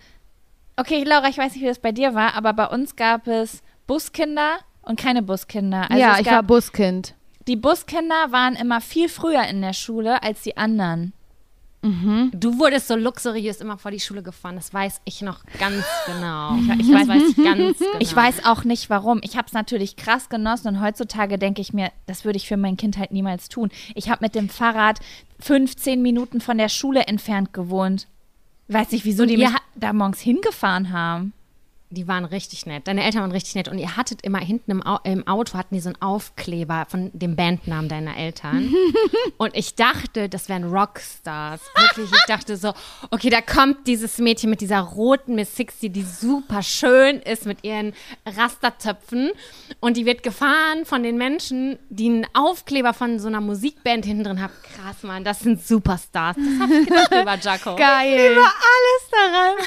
okay, Laura, ich weiß nicht, wie das bei dir war, aber bei uns gab es Buskinder und keine Buskinder. Also ja, ich war Buskind. die Buskinder waren immer viel früher in der Schule als die anderen. Du wurdest so luxuriös immer vor die Schule gefahren. Das weiß ich noch ganz genau. Ich, ich weiß, weiß ich ganz genau. Ich weiß auch nicht warum. Ich habe es natürlich krass genossen und heutzutage denke ich mir, das würde ich für mein Kind halt niemals tun. Ich habe mit dem Fahrrad 15 Minuten von der Schule entfernt gewohnt. Weiß nicht, wieso Und die mich da morgens hingefahren haben. Die waren richtig nett. Deine Eltern waren richtig nett. Und ihr hattet immer hinten im, Au im Auto hatten die so einen Aufkleber von dem Bandnamen deiner Eltern. und ich dachte, das wären Rockstars. Wirklich, ich dachte so, okay, da kommt dieses Mädchen mit dieser roten Miss 60, die super schön ist mit ihren Rastertöpfen. Und die wird gefahren von den Menschen, die einen Aufkleber von so einer Musikband hinten drin haben. Krass, Mann, das sind Superstars. Das habe ich gedacht über Jaco. Geil. alles daran.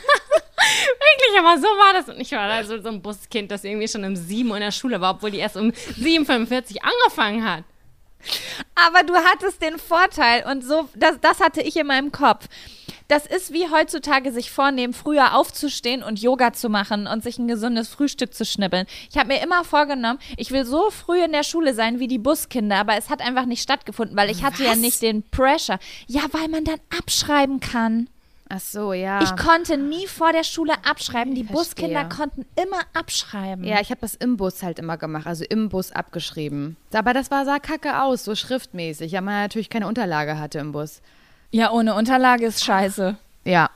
Wirklich, aber so war das. Ich war da so, so ein Buskind, das irgendwie schon um 7 Uhr in der Schule war, obwohl die erst um 7.45 Uhr angefangen hat. Aber du hattest den Vorteil und so, das, das hatte ich in meinem Kopf. Das ist wie heutzutage sich vornehmen, früher aufzustehen und Yoga zu machen und sich ein gesundes Frühstück zu schnibbeln. Ich habe mir immer vorgenommen, ich will so früh in der Schule sein wie die Buskinder, aber es hat einfach nicht stattgefunden, weil ich hatte ja nicht den Pressure. Ja, weil man dann abschreiben kann. Ach so, ja. Ich konnte nie vor der Schule abschreiben. Die. Buskinder konnten immer abschreiben. ja, ich habe das im Bus halt immer gemacht, also im Bus abgeschrieben. Aber das war, sah kacke aus, so schriftmäßig, weil man natürlich keine Unterlage hatte im Bus. ja ohne Unterlage ist scheiße. Ja.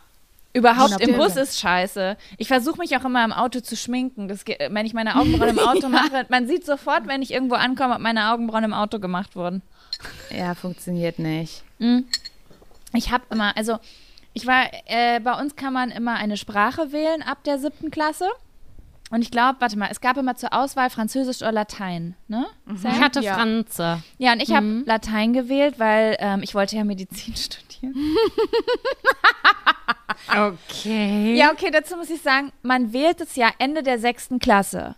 Überhaupt im. Bus ist scheiße. Ich versuche mich auch immer im Auto zu schminken. Das, geht- wenn ich meine Augenbrauen im Auto mache, man sieht sofort, wenn ich irgendwo ankomme, ob meine Augenbrauen im Auto gemacht wurden. Ja, funktioniert nicht. Ich habe immer, also ich war, äh, bei uns kann man immer eine Sprache wählen ab der siebten Klasse. Und ich glaube, warte mal, es gab immer zur Auswahl Französisch oder Latein, ne? Sam? Ich hatte Ja. Franze. Ja, und ich habe Latein gewählt, weil ähm, ich wollte ja Medizin studieren. Okay. Ja, okay, dazu muss ich sagen, man wählt es ja Ende der sechsten Klasse.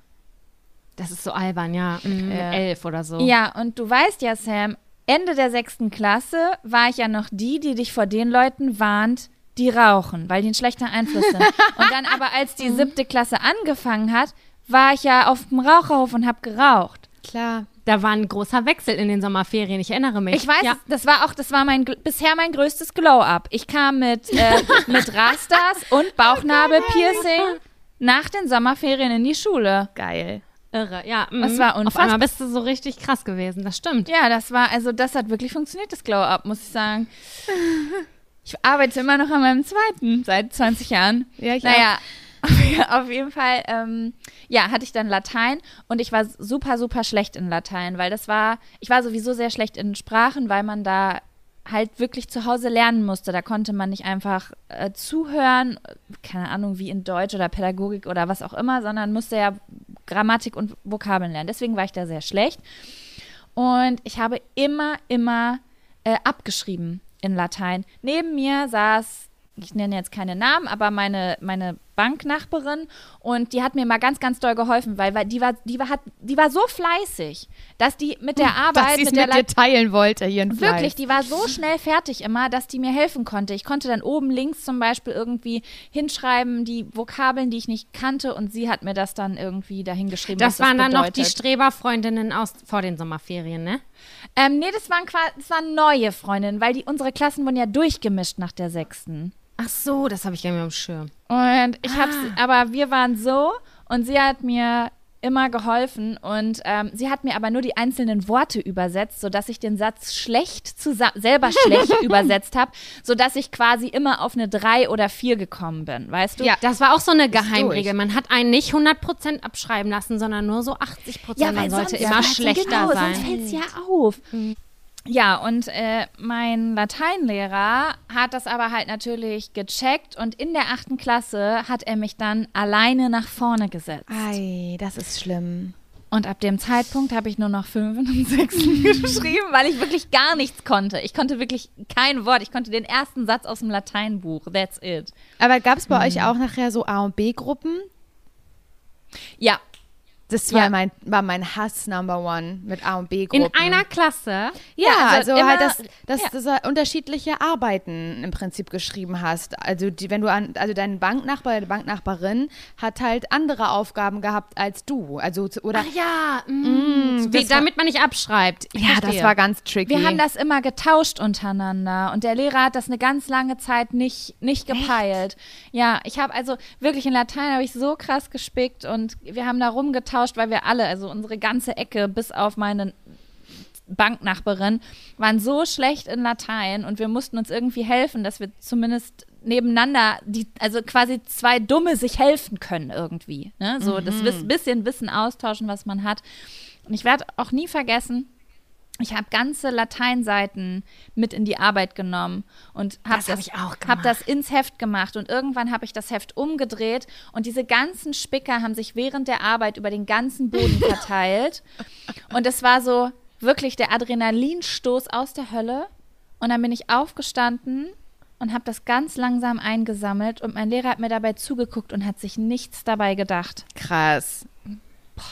Das ist so albern, ja. Mhm, Ja. Elf oder so. Ja, und du weißt ja, Sam, Ende der sechsten Klasse war ich ja noch die, die dich vor den Leuten warnt, die rauchen, weil die ein schlechter Einfluss sind. und dann aber, als die siebte Klasse angefangen hat, war ich ja auf dem Raucherhof und hab geraucht. Klar. Da war ein großer Wechsel in den Sommerferien. Ich erinnere mich. Ich weiß, Ja. das war auch, das war mein bisher mein größtes Glow-up. Ich kam mit, äh, mit Rastas und Bauchnabelpiercing nach den Sommerferien in die Schule. Geil. Irre, ja. Das mhm. war Auf unfassbar. einmal bist du so richtig krass gewesen. Das stimmt. Ja, das war, also das hat wirklich funktioniert, das Glow-Up, muss ich sagen. Ich arbeite immer noch an meinem zweiten seit 20 Jahren. Ja, ich Naja, auf jeden Fall, ähm, ja, hatte ich dann Latein und ich war super, super schlecht in Latein, weil das war, ich war sowieso sehr schlecht in Sprachen, weil man da halt wirklich zu Hause lernen musste. Da konnte man nicht einfach äh, zuhören, keine Ahnung, wie in Deutsch oder Pädagogik oder was auch immer, sondern musste ja Grammatik und Vokabeln lernen. Deswegen war ich da sehr schlecht. Und ich habe immer, immer äh, abgeschrieben in Latein. Neben mir saß, ich nenne jetzt keine Namen, aber meine, meine Banknachbarin und die hat mir mal ganz, ganz doll geholfen, weil, weil die, war, die, war, hat, die war so fleißig, dass die mit der Dass Arbeit, sie es mit der mit dir teilen wollte, hier in Wirklich, die war so schnell fertig immer, dass die mir helfen konnte. Ich konnte dann oben links zum Beispiel irgendwie hinschreiben, die Vokabeln, die ich nicht kannte, und sie hat mir das dann irgendwie dahingeschrieben. Das waren dann noch die Streberfreundinnen aus vor den Sommerferien, ne? Ähm, nee, das waren, das waren neue Freundinnen, weil die, unsere Klassen wurden ja durchgemischt nach der sechsten. Ach so, das habe ich gar nicht mehr am Schirm. Und ich hab's, Ah. aber wir waren so und sie hat mir immer geholfen und ähm, sie hat mir aber nur die einzelnen Worte übersetzt, sodass ich den Satz schlecht selber schlecht übersetzt habe, sodass ich quasi immer auf eine drei oder vier gekommen bin, weißt du? Ja. Das war auch so eine. Geheimregel. Man hat einen nicht 100% abschreiben lassen, sondern nur so 80%. Man sollte immer schlechter genau, sein. Sonst fällt's ja auf. Ja, und äh, mein Lateinlehrer hat das aber halt natürlich gecheckt und in der achten Klasse hat er mich dann alleine nach vorne gesetzt. Ei, das ist schlimm. Und ab dem Zeitpunkt habe ich nur noch Fünfen und Sechsen geschrieben, weil ich wirklich gar nichts konnte. Ich konnte wirklich kein Wort. Ich konnte den ersten Satz aus dem Lateinbuch. That's it. Aber gab es bei euch auch nachher so A- und B-Gruppen? Ja. Das war, Ja. mein, war mein Hass Number One mit A- und B-Gruppen. In einer Klasse. Ja, Ja, also, also halt, dass, dass ja. du so unterschiedliche Arbeiten im Prinzip geschrieben hast. Also die, wenn du an, also dein Banknachbar, deine Banknachbarin hat halt andere Aufgaben gehabt als du. Also oder Ach ja, mm, wie, das war- damit man nicht abschreibt. Ich ja, das verstehe. war ganz tricky. Wir haben das immer getauscht untereinander und der Lehrer hat das eine ganz lange Zeit nicht, nicht gepeilt. Ja, ich habe also wirklich in Latein habe ich so krass gespickt und wir haben da rumgetauscht, weil wir alle, also unsere ganze Ecke bis auf meine Banknachbarin, waren so schlecht in Latein und wir mussten uns irgendwie helfen, dass wir zumindest nebeneinander, die, also quasi zwei Dumme sich helfen können irgendwie. Ne? So das Wiss, bisschen Wissen austauschen, was man hat. Und ich werde auch nie vergessen, ich habe ganze Lateinseiten mit in die Arbeit genommen und habe Das hab ich auch hab das ins Heft gemacht und irgendwann habe ich das Heft umgedreht und diese ganzen Spicker haben sich während der Arbeit über den ganzen Boden verteilt und es war so wirklich der Adrenalinstoß aus der Hölle und dann bin ich aufgestanden und habe das ganz langsam eingesammelt und mein Lehrer hat mir dabei zugeguckt und hat sich nichts dabei gedacht. krass.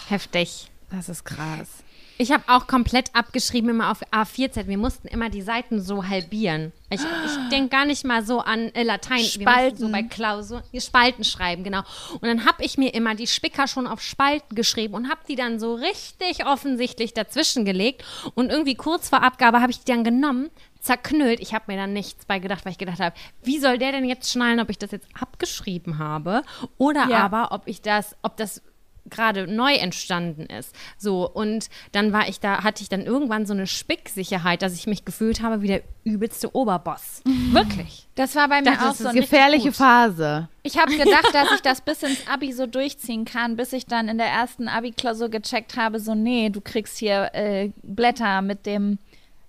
heftig. Das ist krass. Ich habe auch komplett abgeschrieben immer auf A4-Z. Wir mussten immer die Seiten so halbieren. Ich, ich denke gar nicht mal so an äh, Latein. Spalten. so bei Klausur Spalten schreiben, genau. Und dann habe ich mir immer die Spicker schon auf Spalten geschrieben und habe die dann so richtig offensichtlich dazwischen gelegt. Und irgendwie kurz vor Abgabe habe ich die dann genommen, zerknüllt. Ich habe mir dann nichts bei gedacht, weil ich gedacht habe, wie soll der denn jetzt schnallen, ob ich das jetzt abgeschrieben habe oder Ja. aber ob ich das, ob das gerade neu entstanden ist. So, und dann war ich da, hatte ich dann irgendwann so eine Spicksicherheit, dass ich mich gefühlt habe wie der übelste Oberboss. Wirklich. Das war bei mir Das auch ist so. eine ein Gefährliche. Phase. Ich habe gedacht, dass ich das bis ins Abi so durchziehen kann, bis ich dann in der ersten Abi-Klausur gecheckt habe, so nee, du kriegst hier äh, Blätter mit dem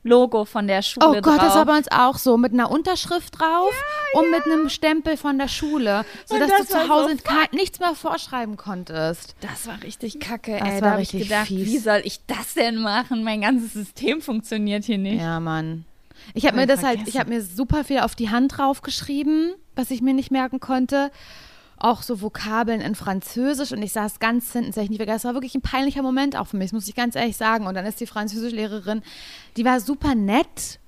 Logo von der Schule Oh Gott, drauf. das war bei uns auch so. Mit einer Unterschrift drauf und mit einem Stempel von der Schule. Sodass das du zu Hause so nichts mehr vorschreiben konntest. Das war richtig kacke, Das ey. war Da habe ich richtig gedacht, fies. wie soll ich das denn machen? Mein ganzes System funktioniert hier nicht. Ja, Mann. Ich habe mir das halt, vergessen. ich habe mir super viel auf die Hand draufgeschrieben, was ich mir nicht merken konnte. Auch so Vokabeln in Französisch und ich saß ganz hinten, das ich nicht vergessen. Das war wirklich ein peinlicher Moment auch für mich, das muss ich ganz ehrlich sagen. Und dann ist die Französischlehrerin, die war super nett.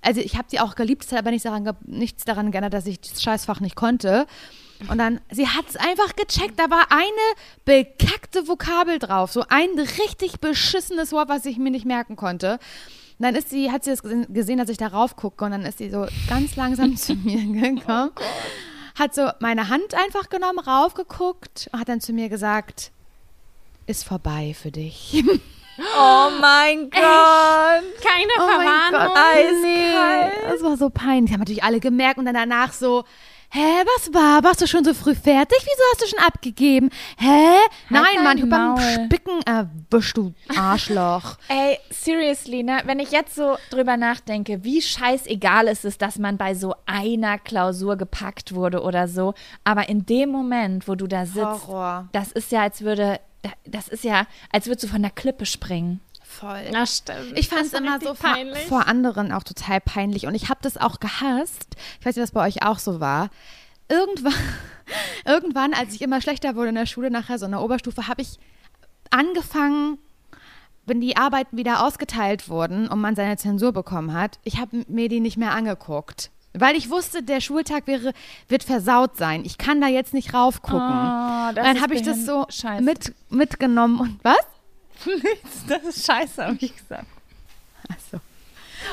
Also ich habe die auch geliebt, es hat aber nichts daran, nichts daran geändert, dass ich das Scheißfach nicht konnte. Und dann, sie hat es einfach gecheckt, da war eine bekackte Vokabel drauf, so ein richtig beschissenes Wort, was ich mir nicht merken konnte. Und dann ist sie, hat sie das gesehen, dass ich darauf gucke und dann ist sie so ganz langsam zu mir gekommen, hat so meine Hand einfach genommen, raufgeguckt und hat dann zu mir gesagt, ist vorbei für dich. Oh mein Gott. Keine Oh mein Verwarnung. Gott, nee. Das war so peinlich. Haben natürlich alle gemerkt und dann danach so, hä, was war? Warst du schon so früh fertig? Wieso hast du schon abgegeben? Hä? Nein, dein Mann, ich hab beim. Spicken erwischt, du Arschloch. Ey, seriously, ne? Wenn ich jetzt so drüber nachdenke, wie scheißegal ist es, dass man bei so einer Klausur gepackt wurde oder so. Aber in dem Moment, wo du da sitzt, Horror. das ist ja, als würde, das ist ja, als würdest du von der Klippe springen. Voll. Das stimmt. Ich fand es immer so vor, peinlich. vor anderen auch total peinlich und ich habe das auch gehasst. Ich weiß nicht, was bei euch auch so war. Irgendwann, irgendwann, als ich immer schlechter wurde in der Schule, nachher so in der Oberstufe, habe ich angefangen, wenn die Arbeiten wieder ausgeteilt wurden und man seine Zensur bekommen hat, ich habe mir die nicht mehr angeguckt. Weil ich wusste, der Schultag wäre, wird versaut sein. Ich kann da jetzt nicht raufgucken. Oh, dann habe ich das so. Scheiße. mit, mitgenommen und was? Das ist scheiße, habe ich gesagt. Achso.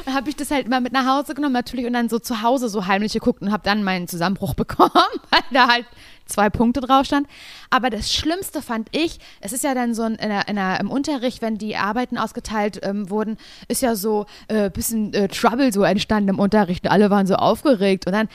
Dann habe ich das halt immer mit nach Hause genommen, natürlich, und dann so zu Hause so heimlich geguckt und habe dann meinen Zusammenbruch bekommen, weil da halt zwei Punkte drauf stand. Aber das Schlimmste fand ich, es ist ja dann so in der, in der, im Unterricht, wenn die Arbeiten ausgeteilt ähm, wurden, ist ja so ein äh, bisschen äh, Trouble so entstanden im Unterricht und alle waren so aufgeregt. Und dann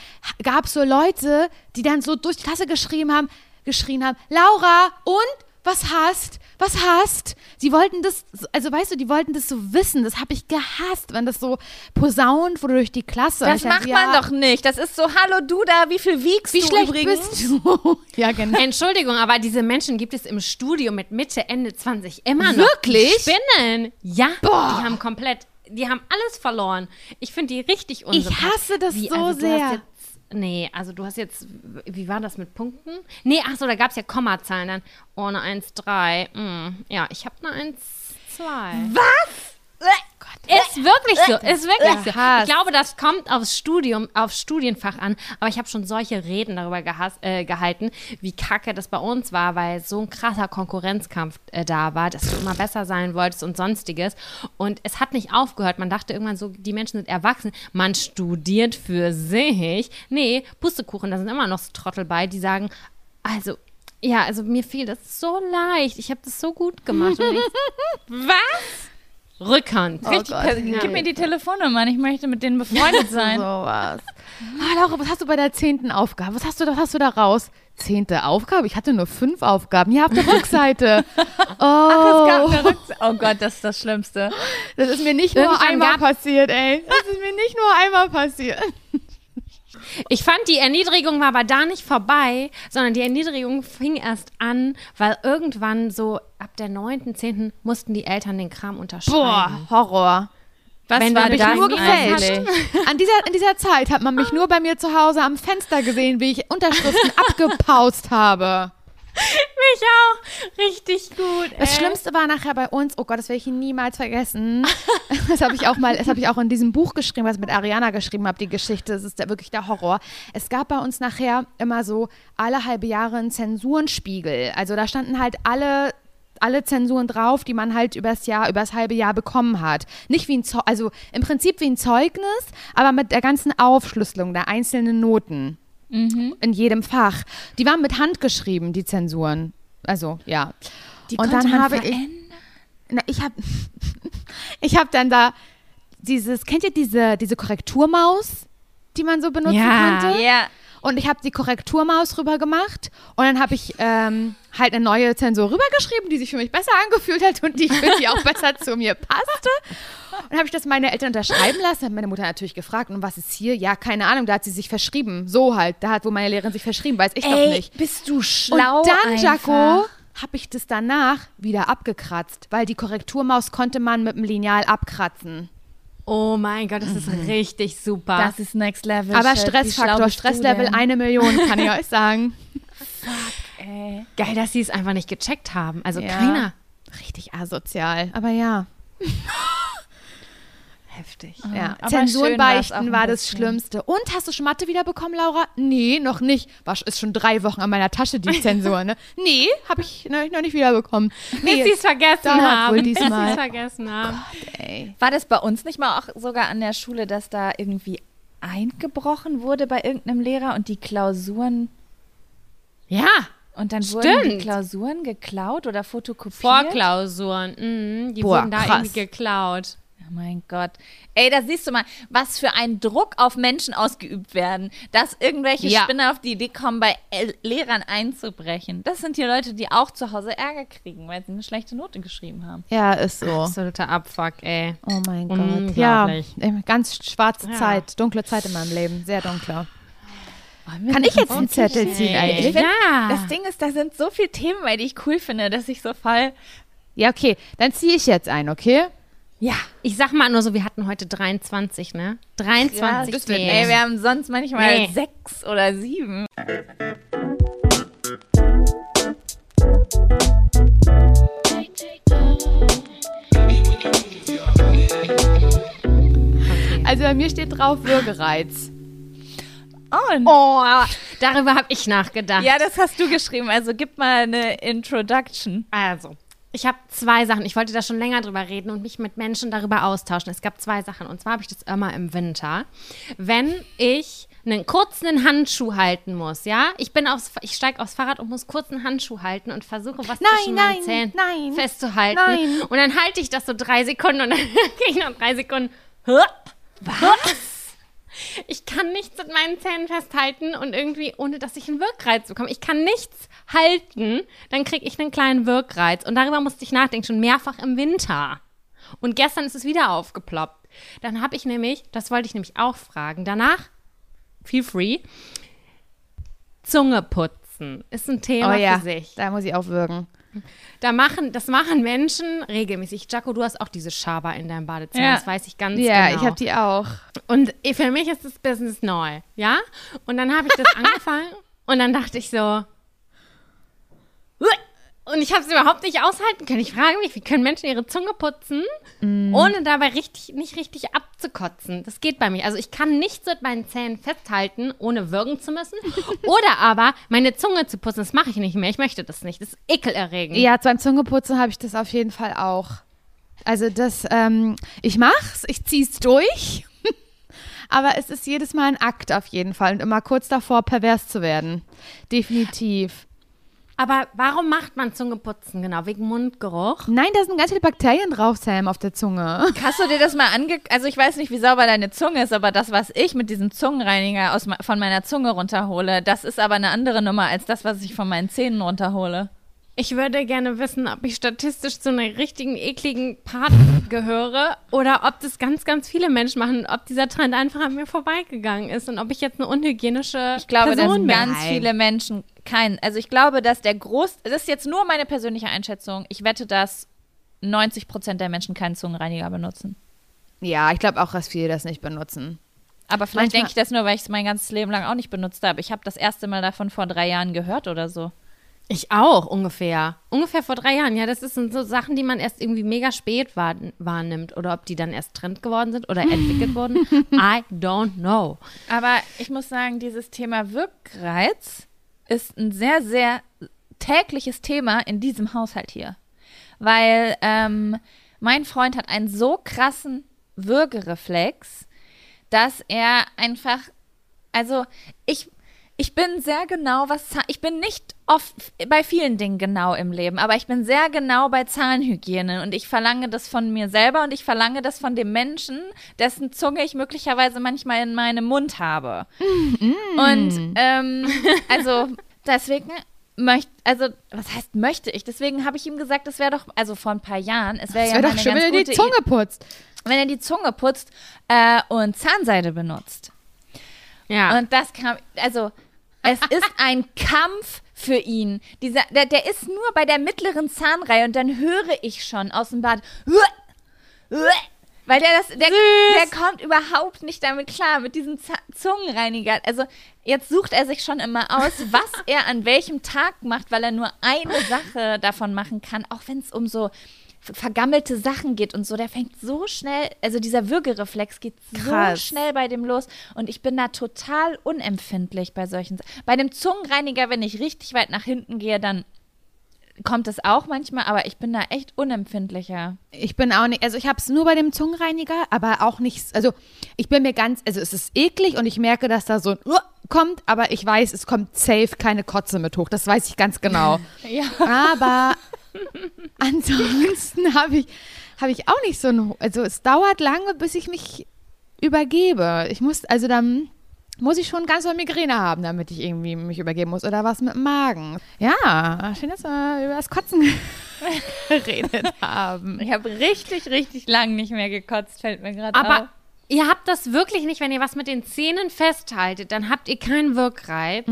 gab es so Leute, die dann so durch die Klasse geschrieben haben, geschrien haben, Laura, und? Was hast? Was hast? Sie wollten das, also weißt du, die wollten das so wissen. Das habe ich gehasst, wenn das so posaunt wurde durch die Klasse. Das ich dachte, macht ja, man doch nicht. Das ist so, hallo du da, wie viel wiegst Wie du schlecht übrigens? bist du? ja, genau. Entschuldigung, aber diese Menschen gibt es im Studio mit Mitte, Ende 20 immer noch. Wirklich? Die spinnen. Ja, Boah. die haben komplett, die haben alles verloren. Ich finde die richtig unsympathisch. hasse das so also, sehr. Hast jetzt, nee, also du hast jetzt, wie war das mit Punkten? Nee, ach so, da gab es ja Kommazahlen dann. Oh, eine 1, 3. Mm, ja, ich habe eine 1, 2. Ist wirklich so, ist wirklich so. Ich glaube, das kommt aufs Studium, aufs Studienfach an. Aber ich habe schon solche Reden darüber äh, gehalten, wie kacke das bei uns war, weil so ein krasser Konkurrenzkampf äh, da war, dass du immer besser sein wolltest und sonstiges. Und es hat nicht aufgehört. Man dachte irgendwann so, die Menschen sind erwachsen. Man studiert für sich. Nee, Pustekuchen, da sind immer noch so Trottel bei, die sagen, also ja, also mir fiel das so leicht. Ich habe das so gut gemacht. Und ich, was? Rückhand. Oh Richtig, Gott, ja. gib mir die Telefonnummer, ich möchte mit denen befreundet sein. Sowas. Ah, Laura, was hast du bei der zehnten Aufgabe? Was hast du, was hast du da raus? Zehnte Aufgabe? Ich hatte nur fünf Aufgaben. Hier auf der Rückseite. Oh, Es gab eine Rücks- oh Gott, das ist das Schlimmste. das ist mir nicht nur einmal passiert, ey. Das ist mir nicht nur einmal passiert. Ich fand, die Erniedrigung war aber da nicht vorbei, sondern die Erniedrigung fing erst an, weil irgendwann so ab der 9., 10. mussten die Eltern den Kram unterschreiben. Boah, Horror. Was Wenn war das nur gefällt. An dieser, in dieser Zeit hat man mich nur bei mir zu Hause am Fenster gesehen, wie ich Unterschriften abgepaust habe. Mich auch. Richtig gut. Das ey. Schlimmste war nachher bei uns, oh Gott, das werde ich niemals vergessen. Das habe ich auch mal, das habe ich auch in diesem Buch geschrieben, was ich mit Ariana geschrieben habe, die Geschichte. Das ist der, wirklich der Horror. Es gab bei uns nachher immer so alle halbe Jahre einen Zensurenspiegel. Also da standen halt alle alle Zensuren drauf, die man halt übers Jahr, übers halbe Jahr bekommen hat. Nicht wie ein Zeu also im Prinzip wie ein Zeugnis, aber mit der ganzen Aufschlüsselung der einzelnen Noten in jedem Fach. Die waren mit Hand geschrieben, die Zensuren. Also, ja. Die Und konnte dann man habe ich- verändern. Na, ich habe ich hab dann da dieses, kennt ihr diese, diese Korrekturmaus, die man so benutzen Ja. konnte? Ja. Und ich habe die Korrekturmaus rüber gemacht und dann habe ich ähm, halt eine neue Zensur rübergeschrieben, die sich für mich besser angefühlt hat und die für die auch besser zu mir passte. Und habe ich das meine Eltern unterschreiben lassen, hat meine Mutter natürlich gefragt, und was ist hier? Ja, keine Ahnung, da hat sie sich verschrieben. So halt, da hat wohl meine Lehrerin sich verschrieben, weiß ich doch Ey, nicht. bist du schlau und dann, einfach. Jaco, habe ich das danach wieder abgekratzt, weil die Korrekturmaus konnte man mit dem Lineal abkratzen. Oh mein Gott, das ist richtig super. Das ist Next Level. Aber Shit. Stressfaktor, Stresslevel eine Million, kann ich euch sagen. Ey. Geil, dass sie es einfach nicht gecheckt haben. Also Ja. keiner. Richtig asozial. Aber ja. Heftig. Ja, aber war das. Schlimmste. Und hast du schon Mathe wiederbekommen, Laura? Nee, noch nicht. War, ist schon drei Wochen an meiner Tasche, die Zensur, ne? Nee, habe ich noch, noch nicht wiederbekommen. Nee, Bis sie es vergessen haben. Bis sie es vergessen haben. ey. War das bei uns nicht mal auch sogar an der Schule, dass da irgendwie eingebrochen wurde bei irgendeinem Lehrer und die Klausuren Ja, und dann wurden die Stimmt. Klausuren geklaut oder fotokopiert? Vorklausuren. Mhm, die Boah, wurden da krass. irgendwie geklaut. Oh mein Gott. Ey, da siehst du mal, was für ein Druck auf Menschen ausgeübt werden, dass irgendwelche Ja. Spinner auf die Idee kommen, bei Lehrern einzubrechen. Das sind die Leute, die auch zu Hause Ärger kriegen, weil sie eine schlechte Note geschrieben haben. Ja, ist so. Absoluter Abfuck, ey. Oh mein Gott. Ja, ganz schwarze Ja. Zeit, dunkle Zeit in meinem Leben, sehr dunkle. Wollen Kann ich jetzt einen Zettel ziehen eigentlich? Ja. Das Ding ist, da sind so viele Themen, bei die ich cool finde, dass ich so voll. Ja, okay, dann ziehe ich jetzt ein, okay? Ja, Ich sag mal nur so, wir hatten heute 23, ne? 23 das wird Themen. Ey, wir haben sonst manchmal Nee. sechs oder sieben. Also bei mir steht drauf Würgereiz. Oh, Oh, darüber habe ich nachgedacht. ja, das hast du geschrieben. Also gib mal eine Introduction. Also, ich habe zwei Sachen. Ich wollte da schon länger drüber reden und mich mit Menschen darüber austauschen. Es gab zwei Sachen. Und zwar habe ich das immer im Winter. Wenn ich einen kurzen Handschuh halten muss, ja? Ich bin aufs, ich steige aufs Fahrrad und muss kurz einen Handschuh halten und versuche, was Nein, zwischen meinen nein, Zähnen nein, festzuhalten. nein. Und dann halte ich das so drei Sekunden und dann kriege ich nach drei Sekunden. Was? Ich kann nichts mit meinen Zähnen festhalten und irgendwie, ohne dass ich einen Wirkreiz bekomme. Ich kann nichts halten, dann kriege ich einen kleinen Wirkreiz. Und darüber musste ich nachdenken, schon mehrfach im Winter. Und gestern ist es wieder aufgeploppt. Dann habe ich nämlich, das wollte ich nämlich auch fragen, danach, feel free, Zunge putzen ist ein Thema oh ja, für sich. da muss ich auch würgen. Da machen, das machen Menschen regelmäßig. Jaco, du hast auch diese Schaber in deinem Badezimmer, Ja. das weiß ich ganz Ja, genau. ich habe die auch. Und für mich ist das Business neu, ja? Und dann habe ich das angefangen und dann dachte ich so, und ich habe es überhaupt nicht aushalten können. Ich frage mich, wie können Menschen ihre Zunge putzen, ohne dabei richtig, nicht richtig abzukotzen? Das geht bei mir. Also ich kann nichts mit meinen Zähnen festhalten, ohne würgen zu müssen. Oder aber meine Zunge zu putzen, das mache ich nicht mehr. Ich möchte das nicht. Das ist ekelerregend. Ja, beim Zungeputzen habe ich das auf jeden Fall auch. Also das, ähm, ich mach's, ich zieh's durch. Aber es ist jedes Mal ein Akt auf jeden Fall und immer kurz davor, pervers zu werden. Definitiv. Aber warum macht man Zungeputzen genau? Wegen Mundgeruch? Nein, da sind ganz viele Bakterien drauf, Sam, auf der Zunge. Hast du dir das mal ange... Also ich weiß nicht, wie sauber deine Zunge ist, aber das, was ich mit diesem Zungenreiniger aus, von meiner Zunge runterhole, das ist aber eine andere Nummer als das, was ich von meinen Zähnen runterhole. Ich würde gerne wissen, ob ich statistisch zu einer richtigen ekligen Part gehöre oder ob das ganz, ganz viele Menschen machen, ob dieser Trend einfach an mir vorbeigegangen ist und ob ich jetzt eine unhygienische Ich glaube, dass Person bin. ganz viele Menschen keinen. Also ich glaube, dass der Groß. Das ist jetzt nur meine persönliche Einschätzung. Ich wette, dass 90 Prozent der Menschen keinen Zungenreiniger benutzen. Ja, ich glaube auch, dass viele das nicht benutzen. Aber vielleicht denke ich das nur, weil ich es mein ganzes Leben lang auch nicht benutzt habe. Ich habe das erste Mal davon vor drei Jahren gehört oder so. Ich auch, ungefähr. Ungefähr vor drei Jahren. Ja, das sind so Sachen, die man erst irgendwie mega spät wahr, wahrnimmt. Oder ob die dann erst Trend geworden sind oder entwickelt wurden. I don't know. Aber ich muss sagen, dieses Thema Wirkreiz ist ein sehr, sehr tägliches Thema in diesem Haushalt hier. Weil ähm, mein Freund hat einen so krassen Würgereflex, dass er einfach, also ich, Ich bin sehr genau, was Zahn ich bin nicht oft bei vielen Dingen genau im Leben, aber ich bin sehr genau bei Zahnhygiene und ich verlange das von mir selber und ich verlange das von dem Menschen, dessen Zunge ich möglicherweise manchmal in meinem Mund habe. Mm. Und ähm, also deswegen möchte, also was heißt möchte ich? Deswegen habe ich ihm gesagt, das wäre doch, also vor ein paar Jahren, es wäre ja wäre mal doch schön, wenn er die Zunge putzt. wenn er die Zunge putzt äh, und Zahnseide benutzt. Ja. Und das kam, also es ist ein Kampf für ihn. Dieser, der, der ist nur bei der mittleren Zahnreihe und dann höre ich schon aus dem Bad. Weil der das, der, der kommt überhaupt nicht damit klar, mit diesem Z Zungenreiniger. Also jetzt sucht er sich schon immer aus, was er an welchem Tag macht, weil er nur eine Sache davon machen kann, auch wenn es um so vergammelte Sachen geht und so, der fängt so schnell, also dieser Würgereflex geht so Krass. schnell bei dem los und ich bin da total unempfindlich bei solchen Sachen. Bei dem Zungenreiniger, wenn ich richtig weit nach hinten gehe, dann kommt es auch manchmal, aber ich bin da echt unempfindlicher. Ich bin auch nicht, also ich habe es nur bei dem Zungenreiniger, aber auch nicht, also ich bin mir ganz, also es ist eklig und ich merke, dass da so ein uh, kommt, aber ich weiß, es kommt safe keine Kotze mit hoch, das weiß ich ganz genau. Ja. Aber ansonsten habe ich, habe ich auch nicht so ein, also es dauert lange, bis ich mich übergebe. Ich muss, also dann muss ich schon ganz doll Migräne haben, damit ich irgendwie mich übergeben muss oder was mit dem Magen. Ja, schön, dass wir über das Kotzen geredet haben. Ich habe richtig, richtig lang nicht mehr gekotzt, fällt mir gerade auf. Aber ihr habt das wirklich nicht, wenn ihr was mit den Zähnen festhaltet, dann habt ihr keinen Wirkreiz.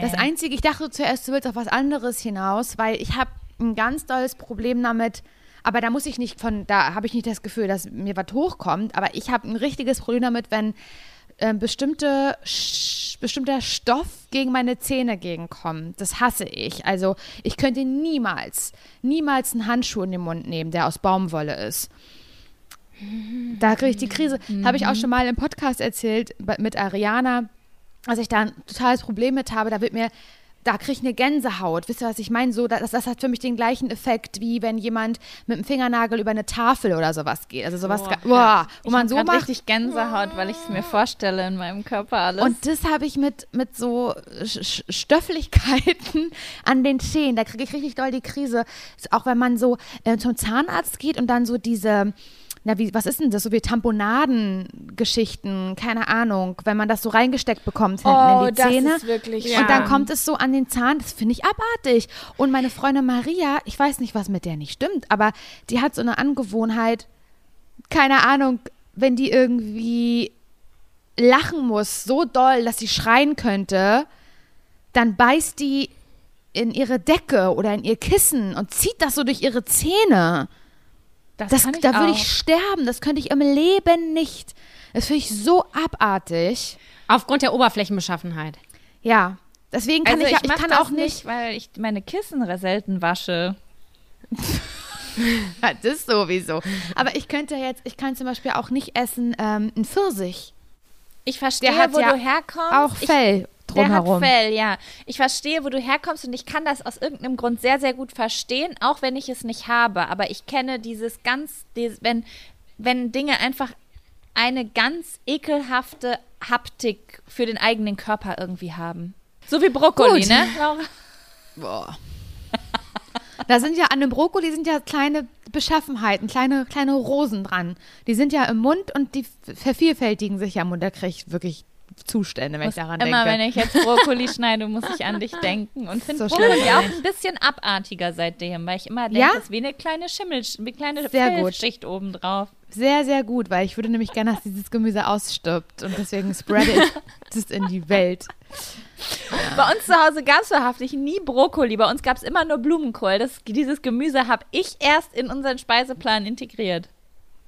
Das Einzige, ich dachte zuerst, du willst auf was anderes hinaus, weil ich habe ein ganz dolles Problem damit, aber da muss ich nicht von, da habe ich nicht das Gefühl, dass mir was hochkommt, aber ich habe ein richtiges Problem damit, wenn ähm, bestimmte, Sch bestimmter Stoff gegen meine Zähne gegenkommt. Das hasse ich. Also ich könnte niemals, niemals einen Handschuh in den Mund nehmen, der aus Baumwolle ist. Da kriege ich die Krise. Habe ich auch schon mal im Podcast erzählt mit Ariana, dass ich da ein totales Problem mit habe. Da wird mir, da kriege ich eine Gänsehaut. Wisst ihr, was ich meine? So, das, das hat für mich den gleichen Effekt, wie wenn jemand mit dem Fingernagel über eine Tafel oder sowas geht. Also sowas, ga- boah, wo ich man so macht. richtig Gänsehaut, weil ich es mir vorstelle in meinem Körper alles. Und das habe ich mit, mit so Stöfflichkeiten an den Zähnen. Da kriege ich richtig doll die Krise. Auch wenn man so äh, zum Zahnarzt geht und dann so diese, na, wie, was ist denn das? So wie Tamponaden-Geschichten, keine Ahnung, wenn man das so reingesteckt bekommt hinten oh, in die Zähne. wirklich Ja. Und dann kommt es so an den Zahn, das finde ich abartig. Und meine Freundin Maria, ich weiß nicht, was mit der nicht stimmt, aber die hat so eine Angewohnheit, keine Ahnung, wenn die irgendwie lachen muss, so doll, dass sie schreien könnte, dann beißt die in ihre Decke oder in ihr Kissen und zieht das so durch ihre Zähne. Das, ich da würde ich sterben. Das könnte ich im Leben nicht. Das finde ich so abartig. Aufgrund der Oberflächenbeschaffenheit. Ja. Deswegen kann also ich, ja- ich, ich kann das auch nicht. weil ich meine Kissen selten wasche. Das sowieso. Aber ich könnte jetzt, ich kann zum Beispiel auch nicht essen ähm, einen Pfirsich. Ich verstehe, wo ja du herkommst. Auch ich, Fell Der hat drumherum. Fell, ja. Ich verstehe, wo du herkommst und ich kann das aus irgendeinem Grund sehr, sehr gut verstehen, auch wenn ich es nicht habe. Aber ich kenne dieses ganz, dieses, wenn, wenn Dinge einfach eine ganz ekelhafte Haptik für den eigenen Körper irgendwie haben. So wie Brokkoli, Gut. ne, Laura? Boah. Da sind ja an dem Brokkoli sind ja kleine Beschaffenheiten, kleine, kleine Rosen dran. Die sind ja im Mund und die vervielfältigen sich ja im Mund. Da kriege ich wirklich Zustände, wenn Muss ich daran immer, denke. wenn ich jetzt Brokkoli schneide, muss ich an dich denken. Und finde So Brokkoli auch ein bisschen abartiger seitdem, weil ich immer denke, Ja? es ist wie eine kleine Schimmel, wie eine kleine Sehr gut. Fellschicht obendrauf. Sehr, sehr gut, weil ich würde nämlich gerne, dass dieses Gemüse ausstirbt und deswegen spreade ich das in die Welt. Bei uns zu Hause gab es wahrhaftig nie Brokkoli. Bei uns gab es immer nur Blumenkohl. Das, dieses Gemüse habe ich erst in unseren Speiseplan integriert.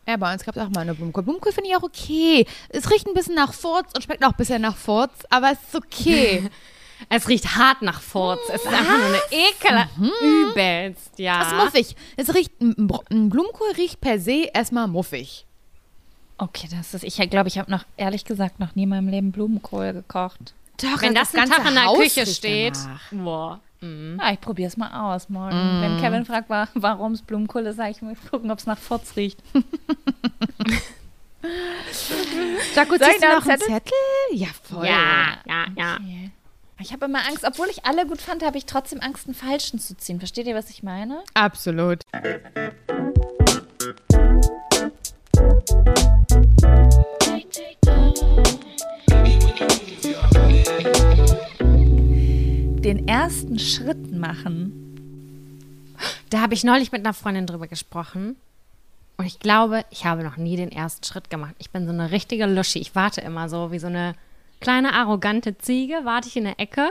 Ja, bei uns gab es auch mal eine Blumenkohl. Blumenkohl finde ich auch okay. Es riecht ein bisschen nach Furz und schmeckt auch ein bisschen nach Furz, aber es ist okay. Es riecht hart nach Furz. Es ist einfach nur eine Ekel. Übelst, ja. Es ist muffig. Es riecht, ein ein Blumenkohl riecht per se erstmal muffig. Okay, das ist. Ich glaube, ich habe noch, ehrlich gesagt, noch nie in meinem Leben Blumenkohl gekocht. Doch, Wenn das einen ganze Tag in der Haus Küche steht. danach. Boah. Ja, ich probiere es mal aus morgen. Wenn Kevin fragt, wa- warum es Blumenkohl ist, sage ich mal gucken, ob es nach Furz riecht. Soll ich ziehst du noch einen Zettel? Ja, voll. Ja, ja, ja. Ich habe immer Angst, obwohl ich alle gut fand, habe ich trotzdem Angst, einen falschen zu ziehen. Versteht ihr, was ich meine? Absolut. Den ersten Schritt machen. Da habe ich neulich mit einer Freundin drüber gesprochen. Und ich glaube, ich habe noch nie den ersten Schritt gemacht. Ich bin so eine richtige Luschi. Ich warte immer so wie so eine kleine arrogante Ziege, warte ich in der Ecke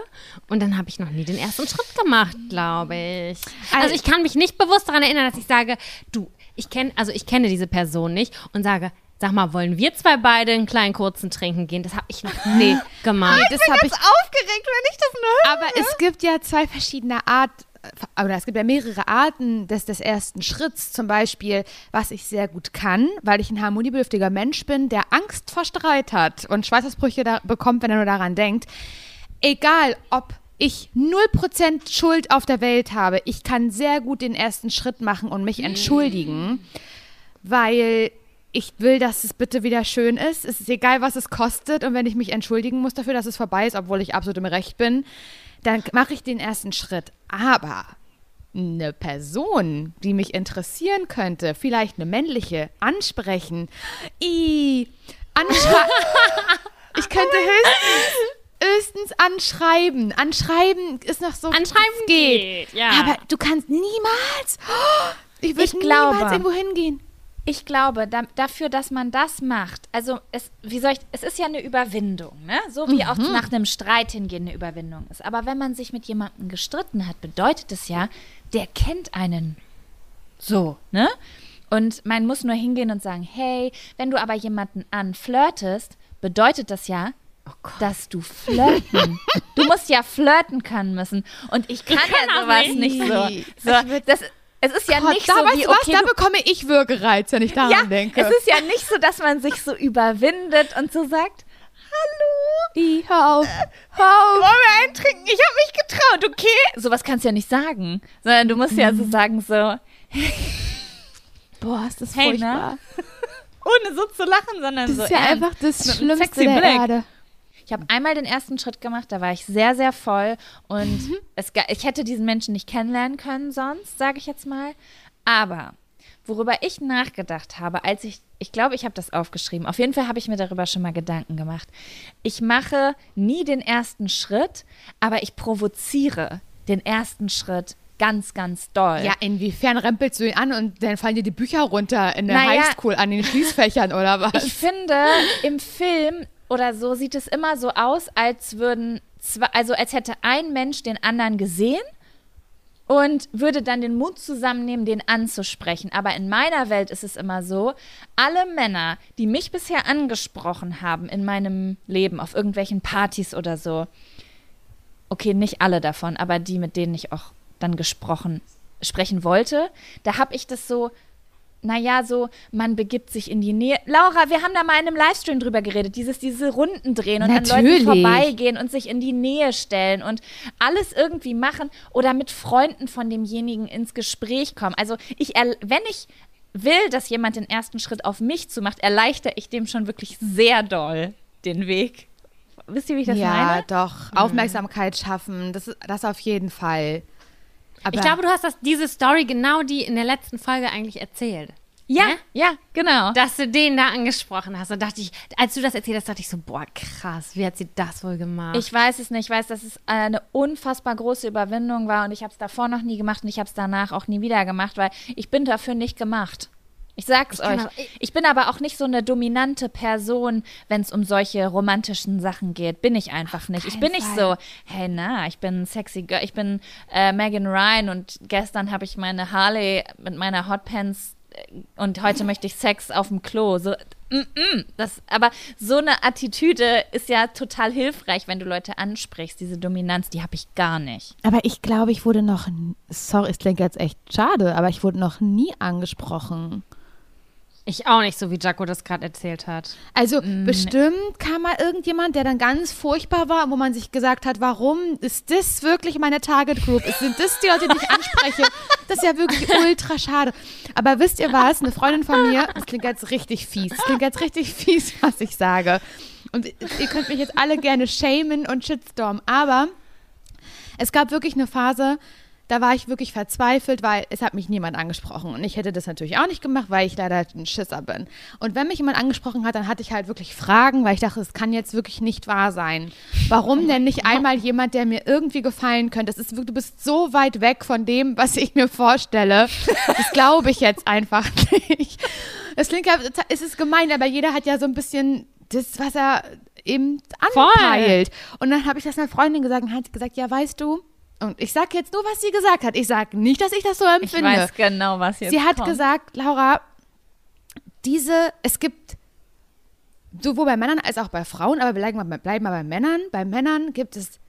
und dann habe ich noch nie den ersten Schritt gemacht, glaube ich. Also ich kann mich nicht bewusst daran erinnern, dass ich sage, du, ich kenne, also ich kenne diese Person nicht und sage, sag mal, wollen wir zwei beide einen kleinen kurzen trinken gehen? Das habe ich noch nie gemacht. Nee, das habe ich aufgeregt, wenn ich das nur Aber es gibt ja zwei verschiedene Arten, oder es gibt ja mehrere Arten des, des ersten Schritts. Zum Beispiel, was ich sehr gut kann, weil ich ein harmoniebedürftiger Mensch bin, der Angst vor Streit hat und Schweißausbrüche bekommt, wenn er nur daran denkt. Egal, ob ich 0% Schuld auf der Welt habe, ich kann sehr gut den ersten Schritt machen und mich entschuldigen, weil ich will, dass es bitte wieder schön ist. Es ist egal, was es kostet. Und wenn ich mich entschuldigen muss dafür, dass es vorbei ist, obwohl ich absolut im Recht bin, dann mache ich den ersten Schritt. Aber eine Person, die mich interessieren könnte, vielleicht eine männliche, ansprechen, i, anschreiben. ich könnte höchstens, höchstens anschreiben. Anschreiben ist noch so. Anschreiben es geht, ja. Aber du kannst niemals. Ich würde glaube. niemals irgendwo hingehen. Ich glaube, da, dafür, dass man das macht, also es, wie soll ich, es ist ja eine Überwindung, ne? So wie auch nach einem Streit hingehen eine Überwindung ist. Aber wenn man sich mit jemandem gestritten hat, bedeutet es ja, der kennt einen so, ne? Und man muss nur hingehen und sagen, hey, wenn du aber jemanden anflirtest, bedeutet das ja, dass du flirten. du musst ja flirten können müssen. Und ich kann, kann ja sowas nicht. nicht so. so das, es ist ja Gott, nicht da so weißt wie, du was, okay, da bekomme ich Würgereiz, wenn ich daran ja, denke. es ist ja nicht so, dass man sich so überwindet und so sagt, hallo, I, hör auf. hör auf. wollen wir einen trinken? Ich habe mich getraut, okay? Sowas kannst du ja nicht sagen, sondern du musst ja so sagen so, Boah, ist das Hey, furchtbar. ohne so zu lachen, sondern Das so ist ja ernst. einfach das Schlimmste der Blick. Erde. Ich habe einmal den ersten Schritt gemacht, da war ich sehr, sehr voll und Mhm. es, ich hätte diesen Menschen nicht kennenlernen können sonst, sage ich jetzt mal. Aber worüber ich nachgedacht habe, als ich, ich glaube, ich habe das aufgeschrieben, auf jeden Fall habe ich mir darüber schon mal Gedanken gemacht. Ich mache nie den ersten Schritt, aber ich provoziere den ersten Schritt ganz, ganz doll. Ja, inwiefern rempelst du ihn an und dann fallen dir die Bücher runter in der Naja. Highschool an den Schließfächern oder was? Ich finde, im Film oder so sieht es immer so aus, als würden zwei, also als hätte ein Mensch den anderen gesehen und würde dann den Mut zusammennehmen, den anzusprechen. Aber in meiner Welt ist es immer so, alle Männer, die mich bisher angesprochen haben in meinem Leben, auf irgendwelchen Partys oder so, okay, nicht alle davon, aber die, mit denen ich auch dann gesprochen, sprechen wollte, da habe ich das so, naja, so, man begibt sich in die Nähe. Laura, wir haben da mal in einem Livestream drüber geredet, dieses, diese Runden drehen und an Natürlich. Leuten vorbeigehen und sich in die Nähe stellen und alles irgendwie machen oder mit Freunden von demjenigen ins Gespräch kommen. Also ich, erl- wenn ich will, dass jemand den ersten Schritt auf mich zu macht, erleichter ich dem schon wirklich sehr doll den Weg. Wisst ihr, wie ich das ja, meine? doch. Aufmerksamkeit schaffen, das, das auf jeden Fall. Aber Ich glaube, du hast das, diese Story genau die in der letzten Folge eigentlich erzählt. Ja, Ne? ja, genau. Dass du den da angesprochen hast. Und dachte ich, als du das erzählt hast, dachte ich so, boah, krass, wie hat sie das wohl gemacht? Ich weiß es nicht. Ich weiß, dass es eine unfassbar große Überwindung war und ich habe es davor noch nie gemacht und ich habe es danach auch nie wieder gemacht, weil ich bin dafür nicht gemacht. Ich sag's Ich euch. aber- Ich bin aber auch nicht so eine dominante Person, wenn es um solche romantischen Sachen geht. Bin ich einfach nicht. Ich bin nicht Fall. so, hey na, ich bin sexy girl, ich bin äh, Megan Ryan und gestern habe ich meine Harley mit meiner Hotpants äh, und heute möchte ich Sex auf dem Klo. So, mm, mm, das, aber so eine Attitüde ist ja total hilfreich, wenn du Leute ansprichst. Diese Dominanz, die habe ich gar nicht. Aber ich glaube, ich wurde noch, sorry, es klingt jetzt echt schade, aber ich wurde noch nie angesprochen. Ich auch nicht, so wie Jaco das gerade erzählt hat. Also bestimmt kam mal irgendjemand, der dann ganz furchtbar war, wo man sich gesagt hat, warum ist das wirklich meine Target Group? Sind das die Leute, die ich anspreche? Das ist ja wirklich ultra schade. Aber wisst ihr was? Eine Freundin von mir, das klingt jetzt richtig fies, das klingt jetzt richtig fies, was ich sage. Und ihr könnt mich jetzt alle gerne shamen und shitstormen, aber Es gab wirklich eine Phase, da war ich wirklich verzweifelt, weil es hat mich niemand angesprochen. Und ich hätte das natürlich auch nicht gemacht, weil ich leider ein Schisser bin. Und wenn mich jemand angesprochen hat, dann hatte ich halt wirklich Fragen, weil ich dachte, es kann jetzt wirklich nicht wahr sein. Warum denn nicht einmal jemand, der mir irgendwie gefallen könnte? Das ist, du bist so weit weg von dem, was ich mir vorstelle. Das glaube ich jetzt einfach nicht. Es klingt ja, es ist gemein, aber jeder hat ja so ein bisschen das, was er eben anpeilt. Und dann habe ich das einer Freundin gesagt und hat gesagt, ja, weißt du, und ich sage jetzt nur, was sie gesagt hat. Ich sage nicht, dass ich das so empfinde. Ich weiß genau, was jetzt Sie hat kommt. gesagt, Laura, diese, es gibt sowohl bei Männern als auch bei Frauen, aber bleiben wir bleiben wir bei Männern. Bei Männern gibt es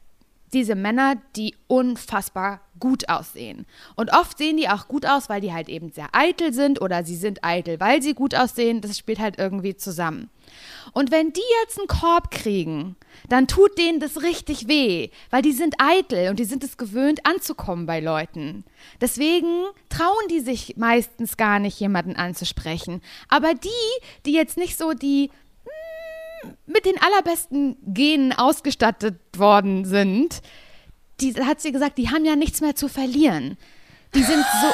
diese Männer, die unfassbar gut aussehen. Und oft sehen die auch gut aus, weil die halt eben sehr eitel sind oder sie sind eitel, weil sie gut aussehen. Das spielt halt irgendwie zusammen. Und wenn die jetzt einen Korb kriegen, dann tut denen das richtig weh, weil die sind eitel und die sind es gewöhnt, anzukommen bei Leuten. Deswegen trauen die sich meistens gar nicht, jemanden anzusprechen. Aber die, die jetzt nicht so die mm, mit den allerbesten Genen ausgestattet worden sind, die hat sie gesagt, die haben ja nichts mehr zu verlieren. Die sind so.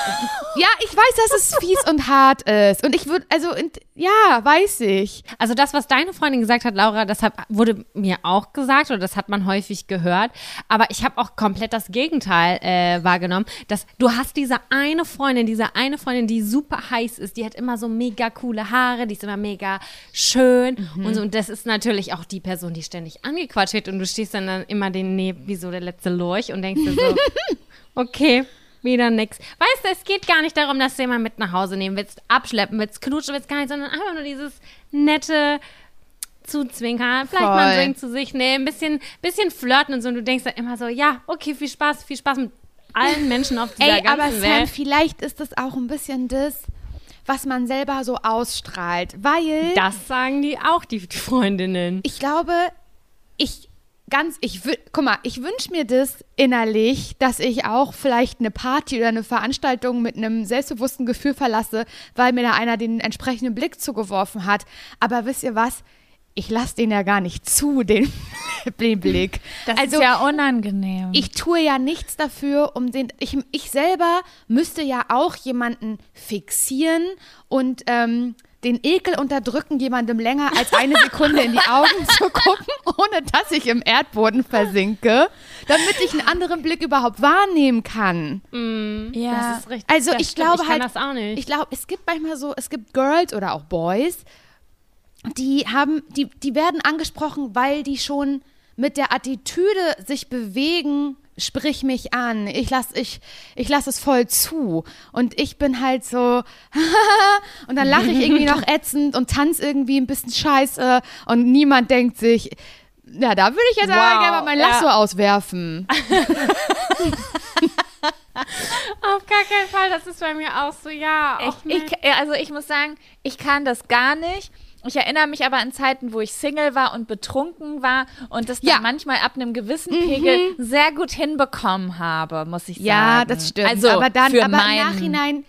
Ja, ich weiß, dass es fies und hart ist. Und ich würde, also, und, ja, weiß ich. Also das, was deine Freundin gesagt hat, Laura, das hat, wurde mir auch gesagt oder das hat man häufig gehört. Aber ich habe auch komplett das Gegenteil äh, wahrgenommen. Dass du hast diese eine Freundin, diese eine Freundin, die super heiß ist, die hat immer so mega coole Haare, die ist immer mega schön und so. Und das ist natürlich auch die Person, die ständig angequatscht wird und du stehst dann, dann immer den neben wie so der letzte Lurch und denkst dir so, okay. Wieder nix. Weißt du, es geht gar nicht darum, dass du jemanden mit nach Hause nehmen willst, abschleppen willst, knutschen willst, gar nicht, sondern einfach nur dieses nette Zuzwinkern, vielleicht mal einen Voll. Drink zu sich nehmen, bisschen, bisschen flirten und so. Und du denkst dann immer so, ja, okay, viel Spaß, viel Spaß mit allen Menschen auf dieser Ey, ganzen aber Sam, Welt. vielleicht ist das auch ein bisschen das, was man selber so ausstrahlt. Weil Das sagen die auch, die Freundinnen. ich glaube, ich ganz, ich guck mal, ich wünsche mir das innerlich, dass ich auch vielleicht eine Party oder eine Veranstaltung mit einem selbstbewussten Gefühl verlasse, weil mir da einer den entsprechenden Blick zugeworfen hat. Aber wisst ihr was? Ich lasse den ja gar nicht zu, den, den Blick. Das also ist ja unangenehm. ich tue ja nichts dafür, um den. Ich, ich selber müsste ja auch jemanden fixieren und ähm, den Ekel unterdrücken, jemandem länger als eine Sekunde in die Augen zu gucken, ohne dass ich im Erdboden versinke, damit ich einen anderen Blick überhaupt wahrnehmen kann. ja. Das ist richtig. Also das ich stimmt, glaube ich halt, das auch nicht. ich glaube, es gibt manchmal so, es gibt Girls oder auch Boys, die haben, die, die werden angesprochen, weil die schon mit der Attitüde sich bewegen, sprich mich an, ich lass, ich, ich lass es voll zu. Und ich bin halt so, und dann lache ich irgendwie noch ätzend und tanze irgendwie ein bisschen scheiße und niemand denkt sich, ja, da würde ich jetzt aber Wow, gerne mal mein ja. Lasso auswerfen. Auf gar keinen Fall, das ist bei mir auch so, ja. Ich, ich, also ich muss sagen, ich kann das gar nicht. Ich erinnere mich aber an Zeiten, wo ich Single war und betrunken war und das dann Ja. Mhm. manchmal ab einem gewissen Pegel sehr gut hinbekommen habe, muss ich sagen. Ja, das stimmt. Also aber dann, für aber mein, im Nachhinein,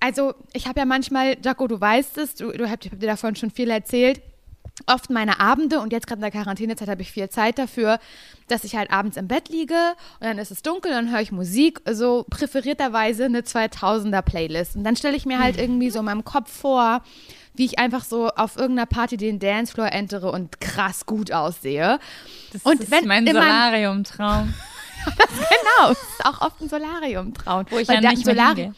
also ich habe ja manchmal, Jaco, du weißt es, du, du habt, ich habe dir davon schon viel erzählt. Oft meine Abende und jetzt gerade in der Quarantänezeit habe ich viel Zeit dafür, dass ich halt abends im Bett liege und dann ist es dunkel, dann höre ich Musik, so präferierterweise eine 2000er Playlist. Und dann stelle ich mir halt irgendwie so in meinem Kopf vor, wie ich einfach so auf irgendeiner Party den Dancefloor entere und krass gut aussehe. das und ist wenn mein Solarium-Traum. Genau, es ist auch oft ein Solarium trauen. Wo ich ja nicht im mehr Solari- hingehe.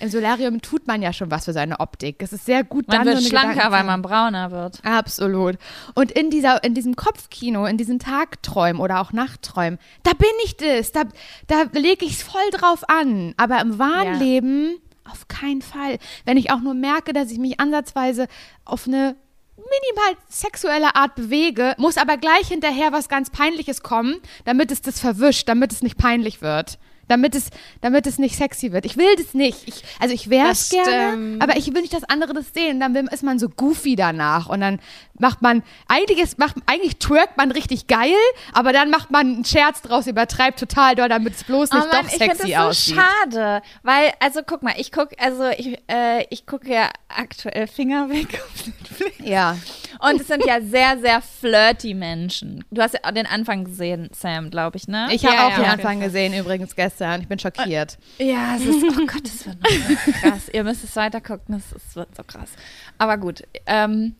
Im Solarium tut man ja schon was für seine Optik. Es ist sehr gut, Man dann wird so schlanker, Gedanken- weil man brauner wird. Absolut. Und in, dieser, in diesem Kopfkino, in diesen Tagträumen oder auch Nachtträumen, da bin ich das. Da, da lege ich es voll drauf an. Aber im wahren Ja. Leben auf keinen Fall. Wenn ich auch nur merke, dass ich mich ansatzweise auf eine minimal sexuelle Art bewege, muss aber gleich hinterher was ganz Peinliches kommen, damit es das verwischt, damit es nicht peinlich wird. Damit es, damit es nicht sexy wird. Ich will das nicht. Ich, also ich wäre es gerne, stimmt. aber ich will nicht, dass andere das sehen. Dann ist man so goofy danach und dann macht man, eigentlich, ist, macht, eigentlich twerkt man richtig geil, aber dann macht man einen Scherz draus, übertreibt total doll, damit es bloß nicht oh Mann, doch ich finde sexy das so aussieht. schade, weil also guck mal, ich gucke also ich äh, ich gucke ja aktuell Finger weg auf Netflix. Ja. Und es sind ja sehr, sehr flirty Menschen. Du hast ja den Anfang gesehen, Sam, glaube ich, ne? Ich habe Ja, auch ja, den Anfang gesehen, übrigens gestern. Ich bin schockiert. Ja, es ist, oh Gott, es wird noch so krass. Ihr müsst es weiter gucken, es, es wird so krass. Aber gut. Ähm,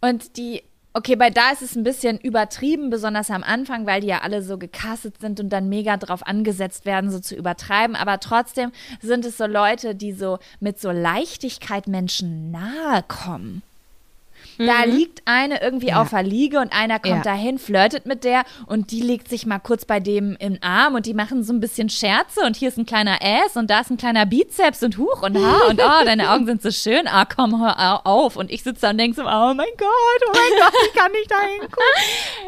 und die, okay, bei da ist es ein bisschen übertrieben, besonders am Anfang, weil die ja alle so gecastet sind und dann mega drauf angesetzt werden, so zu übertreiben. Aber trotzdem sind es so Leute, die so mit so Leichtigkeit Menschen nahe kommen. Da liegt eine irgendwie Ja. auf der Liege und einer kommt Ja. dahin, flirtet mit der und die legt sich mal kurz bei dem im Arm und die machen so ein bisschen Scherze und hier ist ein kleiner Ass und da ist ein kleiner Bizeps und Huch und Ha und oh, deine Augen sind so schön, ah komm, hör au- auf. Und ich sitze da und denke so, oh mein Gott, oh mein Gott, ich kann nicht da hingucken.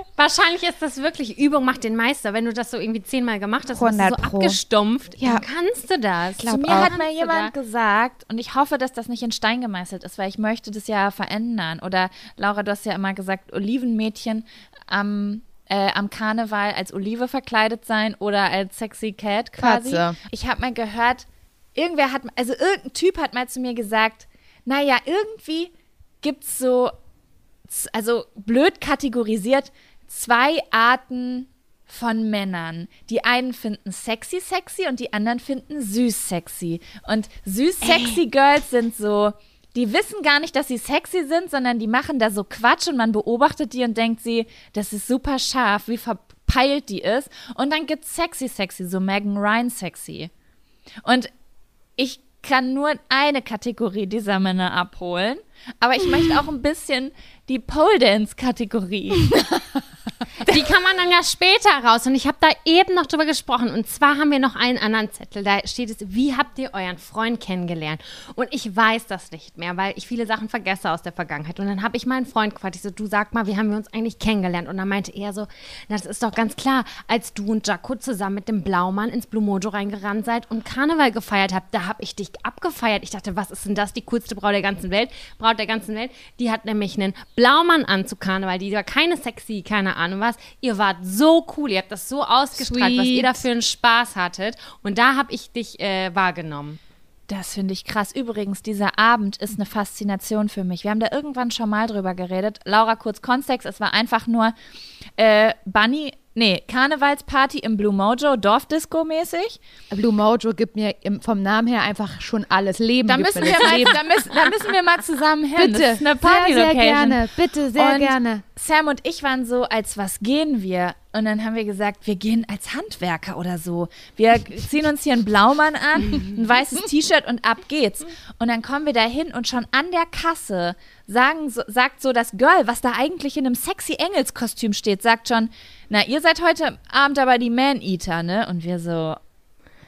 Wahrscheinlich ist das wirklich Übung macht den Meister. Wenn du das so irgendwie zehnmal gemacht hast, und bist du 100 so Pro. abgestumpft, Ja. dann kannst du das. Zu mir auch. hat mal jemand gesagt, und ich hoffe, dass das nicht in Stein gemeißelt ist, weil ich möchte das ja verändern. Oder Laura, du hast ja immer gesagt, Olivenmädchen am, äh, am Karneval als Olive verkleidet sein oder als sexy Cat quasi. Katze. Ich habe mal gehört, irgendwer hat, also irgendein Typ hat mal zu mir gesagt, naja, irgendwie gibt's so, z- also blöd kategorisiert, zwei Arten von Männern. Die einen finden sexy sexy und die anderen finden süß sexy. Und süß sexy Girls sind so, die wissen gar nicht, dass sie sexy sind, sondern die machen da so Quatsch und man beobachtet die und denkt sie, das ist super scharf, wie verpeilt die ist. Und dann gibt's sexy sexy, so Megan Ryan sexy. Und ich kann nur eine Kategorie dieser Männer abholen, aber ich möchte auch ein bisschen die Pole Dance Kategorie. Die kann man dann ja später raus. Und ich habe da eben noch drüber gesprochen. Und zwar haben wir noch einen anderen Zettel. Da steht es, wie habt ihr euren Freund kennengelernt? Und ich weiß das nicht mehr, weil ich viele Sachen vergesse aus der Vergangenheit. Und dann habe ich meinen Freund gefragt. Ich so, du sag mal, wie haben wir uns eigentlich kennengelernt? Und dann meinte er so, na, das ist doch ganz klar, als du und Jaco zusammen mit dem Blaumann ins Blue Mojo reingerannt seid und Karneval gefeiert habt, da habe ich dich abgefeiert. Ich dachte, was ist denn das? Die coolste Braut der ganzen Welt. Braut der ganzen Welt. Die hat nämlich einen Blaumann an zu Karneval. Die war keine sexy, keine Ahnung was. Ihr wart so cool. Ihr habt das so ausgestrahlt, was Sweet. ihr da für einen Spaß hattet. Und da habe ich dich äh, wahrgenommen. Das finde ich krass. Übrigens, dieser Abend ist eine Faszination für mich. Wir haben da irgendwann schon mal drüber geredet. Laura, kurz Kontext. Es war einfach nur äh, Bunny, nee, Karnevalsparty im Blue Mojo, Dorfdisco-mäßig. Blue Mojo gibt mir im, vom Namen her einfach schon alles. Leben Da gibt müssen, mir wir das mal, Leben. da, müssen, da müssen wir mal zusammen hin. Bitte, Das ist eine sehr, sehr Party-Location. gerne. Bitte, sehr Und gerne. Sam und ich waren so, als was gehen wir? Und dann haben wir gesagt, wir gehen als Handwerker oder so. Wir ziehen uns hier einen Blaumann an, ein weißes T-Shirt und ab geht's. Und dann kommen wir da hin und schon an der Kasse sagen, so, sagt so das Girl, was da eigentlich in einem sexy Engelskostüm steht, sagt schon, na, ihr seid heute Abend aber die Man-Eater, ne? Und wir so,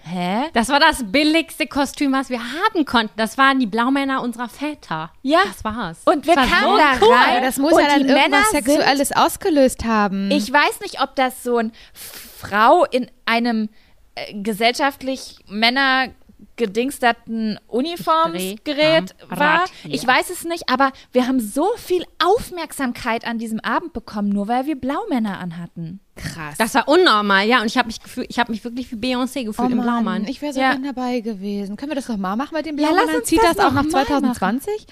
hä? Das war das billigste Kostüm, was wir haben konnten. Das waren die Blaumänner unserer Väter. Ja. Das war's. Und wir Das kamen so da cool. rein. Das muss und ja dann die Männer irgendwas sind Sexuelles ausgelöst haben. Ich weiß nicht, ob das so ein Frau in einem äh, gesellschaftlich Männer gedingsterten Uniformsgerät war. Ja. Ich weiß es nicht, aber wir haben so viel Aufmerksamkeit an diesem Abend bekommen, nur weil wir Blaumänner anhatten. krass. Das war unnormal, ja. Und ich habe mich, gefühlt- ich hab mich wirklich wie Beyoncé gefühlt im Blaumann. Oh Ich wäre so Ja. gern dabei gewesen. Können wir das noch mal machen mit dem Ja, Blaumann? lass Dann uns zieht das das, auch mal 2020?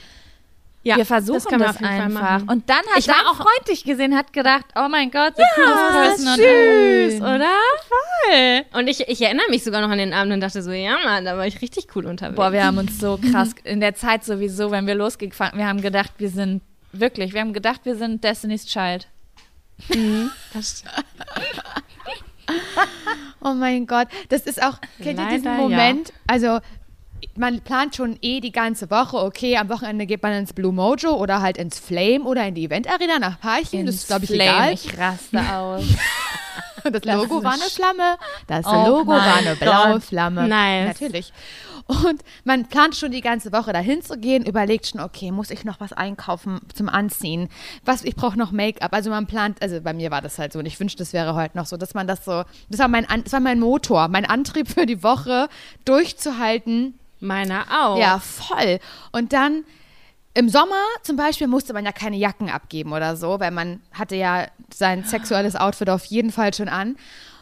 Ja, wir versuchen das das, einfach. Und dann hat Ich war auch- Freund dich gesehen, hat gedacht, oh mein Gott, the coolest person on süß, earth. oder? Voll. Und ich, ich erinnere mich sogar noch an den Abend und dachte so, ja Mann, da war ich richtig cool unterwegs. Boah, wir haben uns so krass in der Zeit sowieso, wenn wir losgefahren, wir haben gedacht, wir sind wirklich, wir haben gedacht, wir sind Destiny's Child. das, Oh mein Gott, das ist auch, kennt ihr diesen Leider, Moment? Also, man plant schon eh die ganze Woche, okay, am Wochenende geht man ins Blue Mojo oder halt ins Flame oder in die Event Arena nach Parchim, das ist, glaube ich, Flame, egal. Ich raste aus. Das Logo war eine Flamme, das Oh Logo war eine blaue Gott. Flamme. Nice. Natürlich. Und man plant schon die ganze Woche dahin zu gehen, überlegt schon, okay, muss ich noch was einkaufen zum Anziehen? Was, ich brauche noch Make-up. Also man plant, also bei mir war das halt so und ich wünschte, das wäre heute noch so, dass man das so, das war mein, das war mein Motor, mein Antrieb für die Woche, durchzuhalten, meiner auch. ja, voll. Und dann im Sommer zum Beispiel musste man ja keine Jacken abgeben oder so, weil man hatte ja sein sexuelles Outfit auf jeden Fall schon an.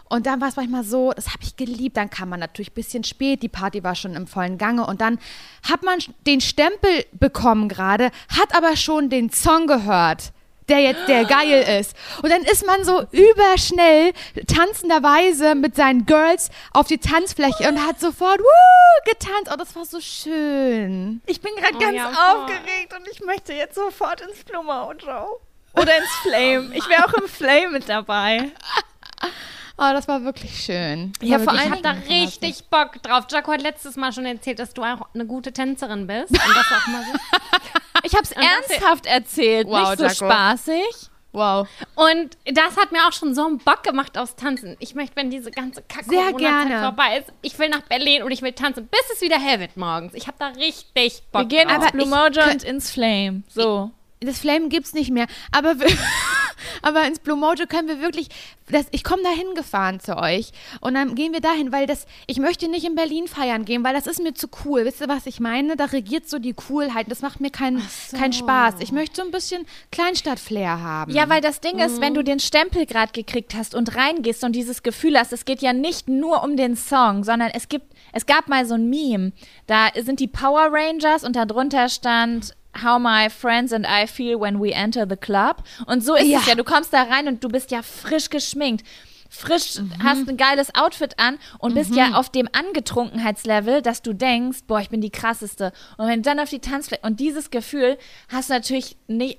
Und dann war es manchmal so, das habe ich geliebt. Dann kam man natürlich ein bisschen spät, die Party war schon im vollen Gange und dann hat man den Stempel bekommen gerade, hat aber schon den Song gehört. Der jetzt der geil ist. Und dann ist man so überschnell tanzenderweise mit seinen Girls auf die Tanzfläche und hat sofort wuh, getanzt. Oh, das war so schön. Ich bin gerade Oh ganz ja, aufgeregt und ich möchte jetzt sofort ins Mojo. Oder ins Flame. Ich wäre auch im Flame mit dabei. Oh, das war wirklich schön. Das Ja, vor wirklich Ich allem- habe da richtig Bock drauf. Jaco hat letztes Mal schon erzählt, dass du auch eine gute Tänzerin bist. Und das auch mal so. Ich habe es ernsthaft erzählt, Wow, nicht so Jaco. spaßig. Wow. Und das hat mir auch schon so einen Bock gemacht aufs Tanzen. Ich möchte, wenn diese ganze kacke Sehr Corona-Zeit gerne. vorbei ist, ich will nach Berlin und ich will tanzen, bis es wieder hell wird morgens. Ich habe da richtig Bock Wir gehen drauf. ins Blue Mojo und ins Flame. So. Das Flame gibt's nicht mehr. Aber, aber ins Blue Mojo können wir wirklich. Das, ich komme da hingefahren zu euch und dann gehen wir dahin, weil das. Ich möchte nicht in Berlin feiern gehen, weil das ist mir zu cool. Wisst ihr, was ich meine? Da regiert so die Coolheit. Das macht mir keinen keinen Spaß. Ich möchte so ein bisschen Kleinstadt-Flair haben. Ja, weil das Ding ist, wenn du den Stempel gerade gekriegt hast und reingehst und dieses Gefühl hast, es geht ja nicht nur um den Song, sondern es gibt, es gab mal so ein Meme, da sind die Power Rangers und darunter stand How my friends and I feel when we enter the club. Und so ist Ja. es ja. Du kommst da rein und du bist ja frisch geschminkt. Frisch, Mhm. hast ein geiles Outfit an und bist ja auf dem Angetrunkenheitslevel, dass du denkst, boah, ich bin die krasseste. Und wenn du dann auf die Tanzfläche und dieses Gefühl hast du natürlich nicht,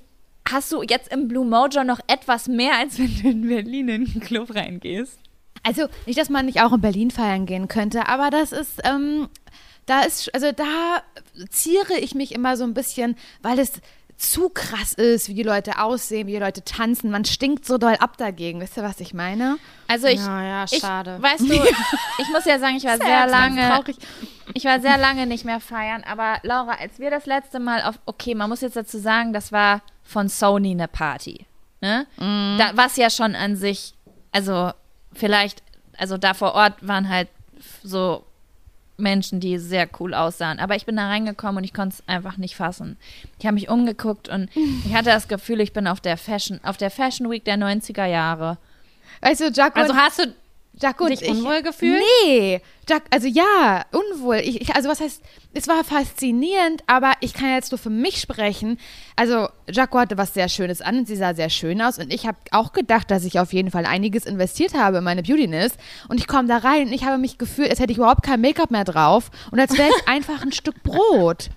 hast du jetzt im Blue Mojo noch etwas mehr, als wenn du in Berlin in den Club reingehst. Also nicht, dass man nicht auch in Berlin feiern gehen könnte, aber das ist, ähm, da ist, also da ziere ich mich immer so ein bisschen, weil es zu krass ist, wie die Leute aussehen, wie die Leute tanzen. Man stinkt so doll ab dagegen. Wisst ihr, was ich meine? Also ich, Ja, ja, ich schade. weißt du, ich muss ja sagen, ich war sehr lange, Traurig. ich war sehr lange nicht mehr feiern, aber Laura, als wir das letzte Mal auf, okay, man muss jetzt dazu sagen, das war von Sony eine Party, ne? Da, was ja schon an sich, also vielleicht, also da vor Ort waren halt so Menschen, die sehr cool aussahen. Aber ich bin da reingekommen und ich konnte es einfach nicht fassen. Ich habe mich umgeguckt und ich hatte das Gefühl, ich bin auf der Fashion, auf der Fashion Week der 90er Jahre. Weißt du, Jaco Also hast du Jaco und dich ich, unwohl gefühlt? Nee, Jack, also ja, unwohl. Ich, ich, also was heißt, es war faszinierend, aber ich kann jetzt nur für mich sprechen. Also Jaco hatte was sehr Schönes an und sie sah sehr schön aus und ich habe auch gedacht, dass ich auf jeden Fall einiges investiert habe in meine Beautiness und ich komme da rein und ich habe mich gefühlt, als hätte ich überhaupt kein Make-up mehr drauf und als wäre ich einfach ein Stück Brot.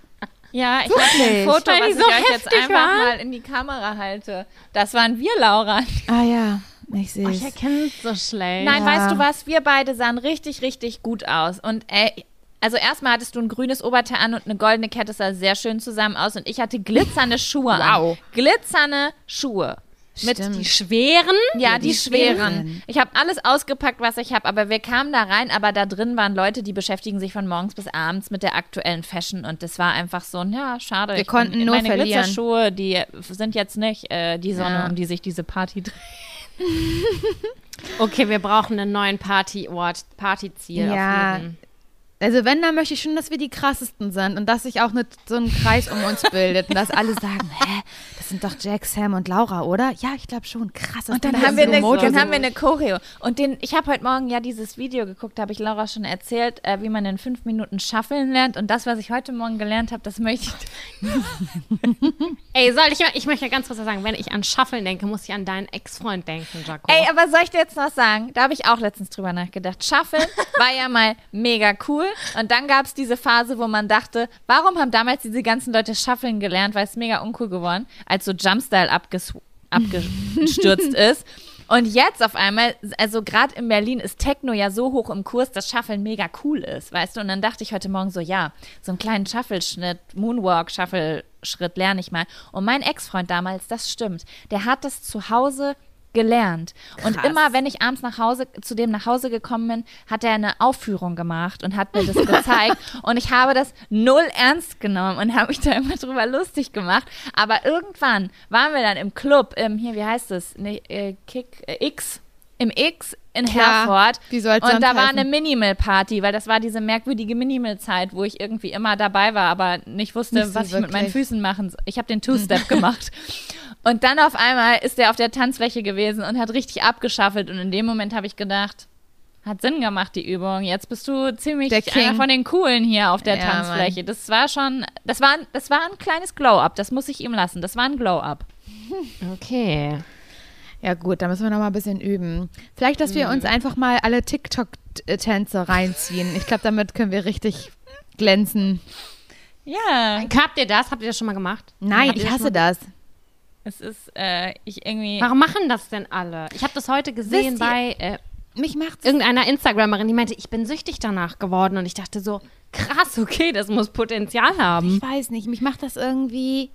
Ja, ich mache ein? Foto, was die ich so euch jetzt einfach waren? mal in die Kamera halte. Das waren wir, Laura. Ah ja, ich sehe Oh, es. ich erkenne es so schlecht. Nein, Ja. weißt du was? Wir beide sahen richtig, richtig gut aus. Und ey, also erstmal hattest du ein grünes Oberteil an und eine goldene Kette, sah sehr schön zusammen aus. Und ich hatte glitzernde Schuhe an. Wow. Glitzernde Schuhe. Mit Stimmt. die schweren? Ja, die, die schweren. schweren. Ich habe alles ausgepackt, was ich habe, aber wir kamen da rein, aber da drin waren Leute, die beschäftigen sich von morgens bis abends mit der aktuellen Fashion und das war einfach so, ja, schade. Wir Ich konnten bin, nur meine verlieren. Glitzerschuhe, die sind jetzt nicht äh, die Sonne, Ja. um die sich diese Party dreht. Okay, wir brauchen einen neuen Partyort, Partyziel. Ja. Also wenn, dann möchte ich schon, dass wir die krassesten sind und dass sich auch nicht so ein Kreis um uns bildet und dass alle sagen, hä, das sind doch Jack, Sam und Laura, oder? Ja, ich glaube schon, krass. Und dann haben, wir eine, dann haben wir eine Choreo. Und den, ich habe heute Morgen ja dieses Video geguckt, da habe ich Laura schon erzählt, äh, wie man in fünf Minuten shuffeln lernt. Und das, was ich heute Morgen gelernt habe, das möchte ich. Ey, soll ich mal, ich möchte ganz kurz was sagen, wenn ich an Schaffeln denke, muss ich an deinen Ex-Freund denken, Jaco. Ey, aber soll ich dir jetzt noch sagen? Da habe ich auch letztens drüber nachgedacht. Shuffeln war ja mal mega cool. Und dann gab es diese Phase, wo man dachte, warum haben damals diese ganzen Leute Shuffeln gelernt? Weil es mega uncool geworden, als so Jumpstyle abges abgestürzt ist. Und jetzt auf einmal, also gerade in Berlin ist Techno ja so hoch im Kurs, dass Shuffeln mega cool ist, weißt du? Und dann dachte ich heute Morgen so, ja, so einen kleinen Shuffle-Schnitt, Moonwalk, Shuffle-Schritt lerne ich mal. Und mein Ex-Freund damals, das stimmt, der hat das zu Hause gelernt. Und Krass. immer, wenn ich abends nach Hause, zu dem nach Hause gekommen bin, hat er eine Aufführung gemacht und hat mir das gezeigt. und ich habe das null ernst genommen und habe mich da immer drüber lustig gemacht. Aber irgendwann waren wir dann im Club, im, hier, wie heißt es? Ne, äh, Kick, äh, X, im X in Klar, Herford. wie soll's und da war heißen? eine Minimal-Party, weil das war diese merkwürdige Minimal-Zeit, wo ich irgendwie immer dabei war, aber nicht wusste, Nicht so was ich mit meinen wirklich. Füßen machen soll. Ich habe den Two-Step gemacht. Und dann auf einmal ist er auf der Tanzfläche gewesen und hat richtig abgeschaffelt. Und in dem Moment habe ich gedacht, hat Sinn gemacht, die Übung. Jetzt bist du ziemlich einer von den Coolen hier auf der Ja, Tanzfläche. Das war schon, das war, das war ein kleines Glow-Up. Das muss ich ihm lassen. Das war ein Glow-Up. Okay. Ja gut, da müssen wir noch mal ein bisschen üben. Vielleicht, dass wir uns einfach mal alle TikTok-Tänze reinziehen. Ich glaube, damit können wir richtig glänzen. Ja, Habt ihr das? Habt ihr das schon mal gemacht? Nein, ich hasse das. Es ist, äh, ich irgendwie. Warum machen das denn alle? Ich habe das heute gesehen bei äh, Mich macht's irgendeiner Instagramerin, die meinte, ich bin süchtig danach geworden. Und ich dachte so, krass, okay, das muss Potenzial haben. Ich weiß nicht, mich macht das irgendwie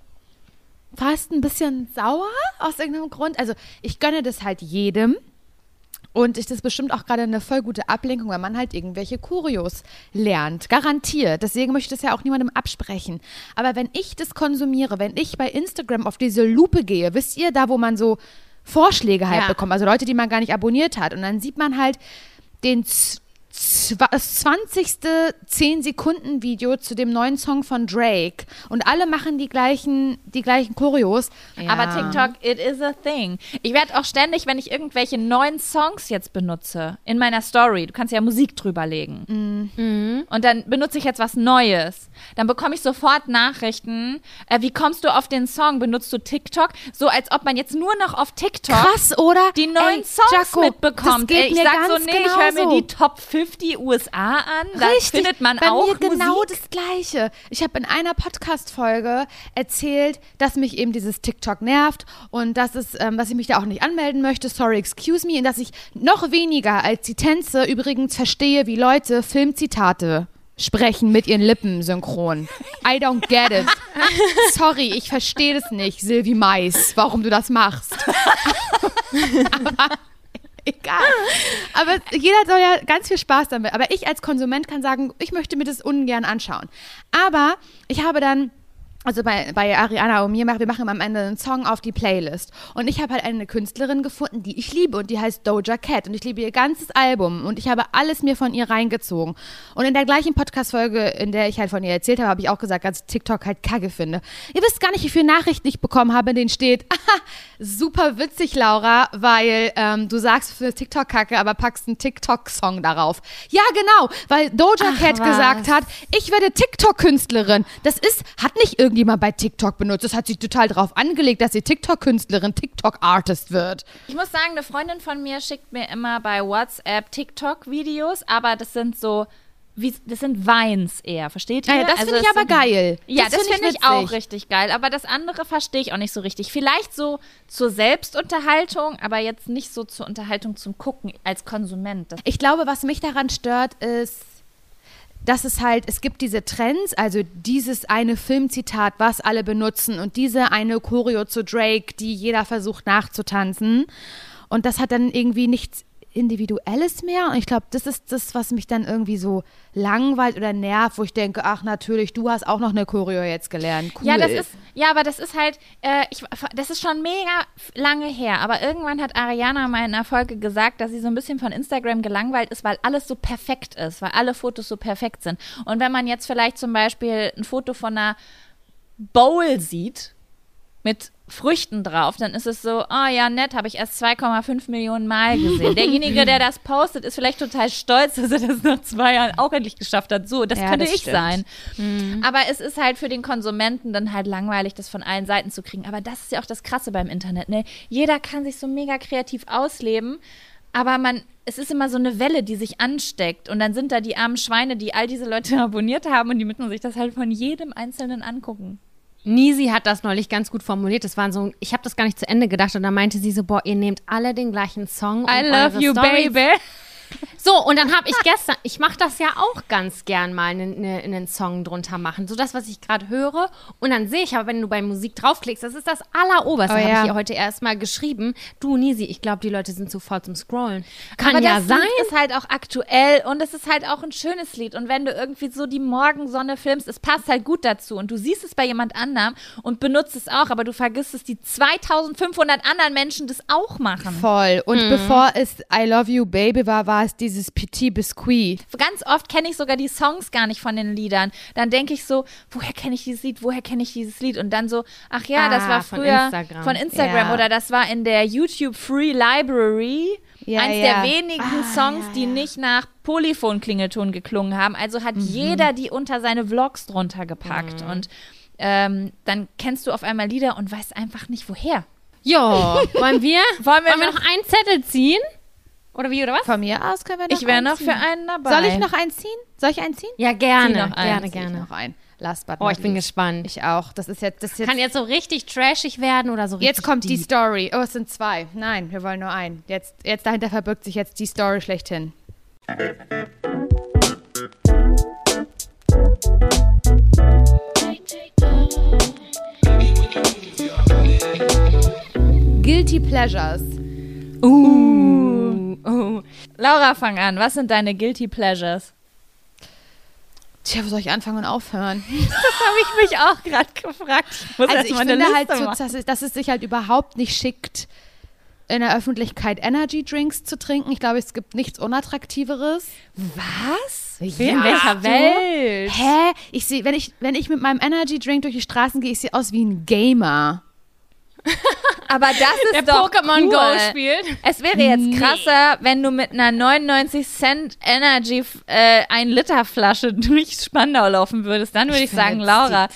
fast ein bisschen sauer aus irgendeinem Grund. Also ich gönne das halt jedem. Und ich, das ist bestimmt auch gerade eine voll gute Ablenkung, weil man halt irgendwelche Kurios lernt. Garantiert. Deswegen möchte ich das ja auch niemandem absprechen. Aber wenn ich das konsumiere, wenn ich bei Instagram auf diese Lupe gehe, wisst ihr, da wo man so Vorschläge halt Ja. bekommt, also Leute, die man gar nicht abonniert hat. Und dann sieht man halt den das 20. 10-Sekunden-Video zu dem neuen Song von Drake. Und alle machen die gleichen, die gleichen Choreos. Aber TikTok, it is a thing. Ich werde auch ständig, wenn ich irgendwelche neuen Songs jetzt benutze, in meiner Story, du kannst ja Musik drüberlegen. Mhm. Und dann benutze ich jetzt was Neues. Dann bekomme ich sofort Nachrichten. Äh, wie kommst du auf den Song? Benutzt du TikTok? So als ob man jetzt nur noch auf TikTok Krass, oder? die neuen Ey, Songs Jaco, mitbekommt. Das geht Ey, ich mir sag so, nee, ich höre mir genauso. die Top 50 USA an. Da Richtig, findet man bei auch mir genau Musik. das Gleiche. Ich habe in einer Podcast-Folge erzählt, dass mich eben dieses TikTok nervt und dass, es, ähm, dass ich mich da auch nicht anmelden möchte. Sorry, excuse me. Und dass ich noch weniger als die Tänze übrigens verstehe, wie Leute Filmzitate sprechen mit ihren Lippen synchron. I don't get it. Sorry, ich verstehe das nicht, Silvi Mais, warum du das machst. Egal. Aber jeder soll ja ganz viel Spaß damit. Aber ich als Konsument kann sagen, ich möchte mir das ungern anschauen. Aber ich habe dann. Also bei, bei Ariana und mir, machen- wir machen immer am Ende einen Song auf die Playlist. Und ich habe halt eine Künstlerin gefunden, die ich liebe und die heißt Doja Cat. Und ich liebe ihr ganzes Album und ich habe alles mir von ihr reingezogen. Und in der gleichen Podcast-Folge, in der ich halt von ihr erzählt habe, habe ich auch gesagt, dass ich TikTok halt kacke finde. Ihr wisst gar nicht, wie viele Nachrichten ich bekommen habe, in denen steht, aha, super witzig, Laura, weil ähm, du sagst für TikTok kacke, aber packst einen TikTok-Song darauf. Ja, genau, weil Doja Ach, Cat was. gesagt hat, ich werde TikTok-Künstlerin. Das ist, hat nicht irgendjemand bei TikTok benutzt. Das hat sich total darauf angelegt, dass sie TikTok-Künstlerin, TikTok-Artist wird. Ich muss sagen, eine Freundin von mir schickt mir immer bei WhatsApp TikTok-Videos, aber das sind so, wie, das sind Vines eher, versteht ihr? Ja, das Also finde ich aber sind- geil. Ja, das, finde ich, witzig. auch richtig geil, aber das andere verstehe ich auch nicht so richtig. Vielleicht so zur Selbstunterhaltung, aber jetzt nicht so zur Unterhaltung zum Gucken als Konsument. Das Ich glaube, was mich daran stört, ist, dass es halt, es gibt diese Trends, also dieses eine Filmzitat, was alle benutzen und diese eine Choreo zu Drake, die jeder versucht nachzutanzen. Und das hat dann irgendwie nichts Individuelles mehr. Und ich glaube, das ist das, was mich dann irgendwie so langweilt oder nervt, wo ich denke, ach natürlich, du hast auch noch eine Choreo jetzt gelernt. Cool. Ja, das ist, ja, aber das ist halt, äh, ich, das ist schon mega lange her. Aber irgendwann hat Ariana mal in einer gesagt, dass sie so ein bisschen von Instagram gelangweilt ist, weil alles so perfekt ist, weil alle Fotos so perfekt sind. Und wenn man jetzt vielleicht zum Beispiel ein Foto von einer Bowl sieht mit Früchten drauf, dann ist es so, ah ja, nett, habe ich erst 2,5 Millionen Mal gesehen. Derjenige, der das postet, ist vielleicht total stolz, dass er das nach zwei Jahren auch endlich geschafft hat. So, das Ja, könnte das ich stimmt. sein. Aber es ist halt für den Konsumenten dann halt langweilig, das von allen Seiten zu kriegen. Aber das ist ja auch das Krasse beim Internet. Ne? Jeder kann sich so mega kreativ ausleben, aber man, es ist immer so eine Welle, die sich ansteckt. Und dann sind da die armen Schweine, die all diese Leute abonniert haben und die müssen sich das halt von jedem Einzelnen angucken. Nisi hat das neulich ganz gut formuliert. Das waren so, ich habe das gar nicht zu Ende gedacht und da meinte sie so, boah, ihr nehmt alle den gleichen Song. I und love you, Storys- baby. So, und dann habe ich gestern, ich mache das ja auch ganz gern mal, einen, eine- einen Song drunter machen. So das, was ich gerade höre. Und dann sehe ich aber, wenn du bei Musik draufklickst, das ist das Alleroberste, Oh habe ja. ich ihr heute erst mal geschrieben. Du, Nisi, ich glaube, die Leute sind zu faul zum Scrollen. Kann Aber ja das sein. Lied ist halt auch aktuell und es ist halt auch ein schönes Lied. Und wenn du irgendwie so die Morgensonne filmst, es passt halt gut dazu. Und du siehst es bei jemand anderem und benutzt es auch, aber du vergisst es, die 2500 anderen Menschen das auch machen. voll. Und Mhm. bevor es I Love You Baby war, war es dieses Petit Biscuit. Ganz oft kenne ich sogar die Songs gar nicht von den Liedern. Dann denke ich so, woher kenne ich dieses Lied, woher kenne ich dieses Lied? Und dann so, ach ja, das Ah, war von früher Instagram. von Instagram Ja. oder das war in der YouTube Free Library. Ja, Eins ja. der wenigen Songs, die nicht nach Polyphon-Klingelton geklungen haben. Also hat jeder die unter seine Vlogs drunter gepackt. Und ähm, dann kennst du auf einmal Lieder und weißt einfach nicht woher. Ja, wollen wir, Wollen wir wollen wir noch- noch einen Zettel ziehen? Oder wie, oder was? Von mir aus können wir noch Ich wäre noch für einen dabei. Soll ich noch einen ziehen? Soll ich einen ziehen? Ja, gerne, Zieh noch einen, gerne, gerne. noch einen. Last but Oh, ich bin least. gespannt. Ich auch. Das ist jetzt, das jetzt Kann jetzt so richtig trashig werden oder so richtig Jetzt kommt die deep. Story. Oh, es sind zwei. Nein, wir wollen nur einen. Jetzt, jetzt dahinter verbirgt sich jetzt die Story schlechthin. Guilty Pleasures. Uh, uh. Laura, fang an. Was sind deine Guilty Pleasures? Tja, wo soll ich anfangen und aufhören? Das habe ich mich auch gerade gefragt. Ich Also ich finde Liste halt, so, dass, es, dass es sich halt überhaupt nicht schickt, in der Öffentlichkeit Energy Drinks zu trinken. Ich glaube, es gibt nichts Unattraktiveres. Was? Ja, In welcher? Welt? Hä? Ich sehe, wenn ich, wenn ich mit meinem Energy Drink durch die Straßen gehe, ich sehe aus wie ein Gamer. Aber das ist Der doch Pokémon cool. Go spielt. Es wäre jetzt krasser, wenn du mit einer 99 Cent Energy äh, 1 Liter Flasche durch Spandau laufen würdest. Dann würde ich, Ich sagen, Laura.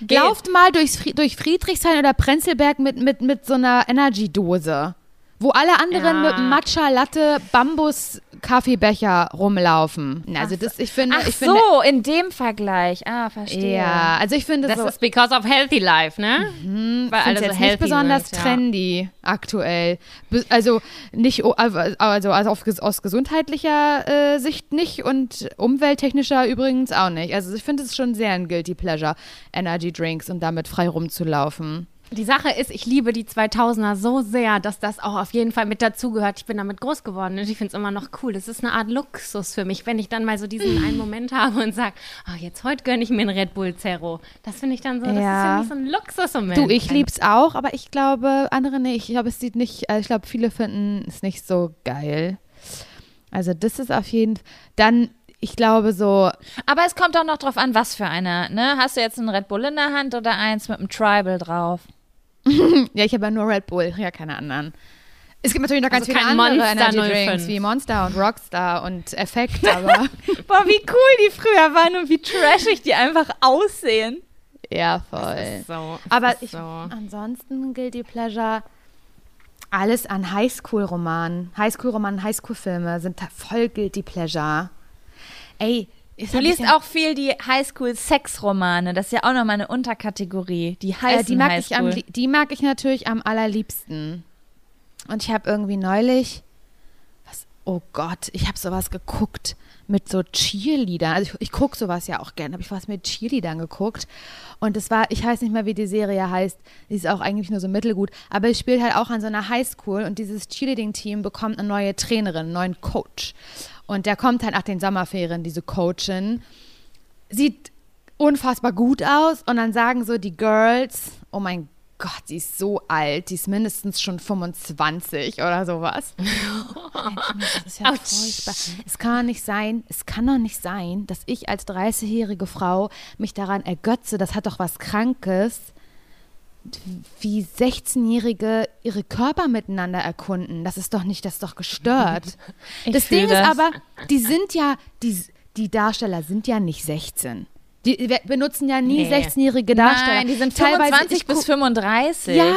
geht. Lauft mal durchs, durch Friedrichshain oder Prenzlberg mit, mit, mit so einer Energy-Dose. Wo alle anderen Ja. mit Matcha Latte Bambus Kaffeebecher rumlaufen. Also das, ich finde, Ach ich finde, so, in dem Vergleich. Ah, verstehe. ja, also ich finde Das so, ist because of healthy life, ne? Mhm, Weil ich alle finde so jetzt healthy nicht besonders ja. trendy aktuell. Be- Also nicht, o- also, also auf, aus gesundheitlicher äh, Sicht nicht und umwelttechnischer übrigens auch nicht. Also ich finde es schon sehr ein guilty pleasure, Energy Drinks und damit frei rumzulaufen. Die Sache ist, ich liebe die 2000er so sehr, dass das auch auf jeden Fall mit dazugehört. Ich bin damit groß geworden und ich finde es immer noch cool. Das ist eine Art Luxus für mich, wenn ich dann mal so diesen einen Moment habe und sage, oh, jetzt heute gönne ich mir einen Red Bull Zero. Das finde ich dann so, das Ja. ist für mich so ein Luxusmoment. Du, ich lieb's auch, aber ich glaube, andere nicht. Ich glaube, es sieht nicht, äh, ich glaube, viele finden es nicht so geil. Also das ist auf jeden Fall, dann, ich glaube so, Aber es kommt auch noch drauf an, was für einer. Ne? Hast du jetzt einen Red Bull in der Hand oder eins mit einem Tribal drauf? Ja, ich habe ja nur Red Bull, ja keine anderen. Es gibt natürlich noch ganz Also viele andere Monster Energy 05. Drinks wie Monster und Rockstar und Effekt, aber Boah, wie cool die früher waren und wie trashig die einfach aussehen. ja, voll. So, Aber ich, so. ansonsten Guilty Pleasure, alles an Highschool-Romanen. Highschool-Romanen, Highschool-Filme sind voll Guilty Pleasure. Ey, ist Du liest auch viel die Highschool-Sex-Romane. Das ist ja auch nochmal eine Unterkategorie. Die heißen Äh, die, mag ich am, Highschool. die mag ich natürlich am allerliebsten. Und ich habe irgendwie neulich, was, oh Gott, ich habe sowas geguckt mit so Cheerleadern. Also ich, ich gucke sowas ja auch gerne. Habe ich was mit Cheerleadern geguckt. Und es war, ich weiß nicht mehr, wie die Serie heißt. Die ist auch eigentlich nur so mittelgut. Aber es spielt halt auch an so einer Highschool und dieses Cheerleading-Team bekommt eine neue Trainerin, einen neuen Coach. Und der kommt halt nach den Sommerferien, diese Coachin. Sieht unfassbar gut aus. Und dann sagen so die Girls, oh mein Gott, die ist so alt, die ist mindestens schon 25 oder sowas. das ist ja furchtbar. Es kann doch nicht sein, es kann doch nicht sein, dass ich als 30-jährige Frau mich daran ergötze, das hat doch was Krankes, wie 16-Jährige ihre Körper miteinander erkunden. Das ist doch nicht, das ist doch gestört. Ich das Ding das. ist aber, die sind ja, die, die Darsteller sind ja nicht 16. Die wir benutzen ja nie Nee. 16-jährige Darsteller. Nein, die sind Teilweise- 25 ich bis gu- 35. Ja,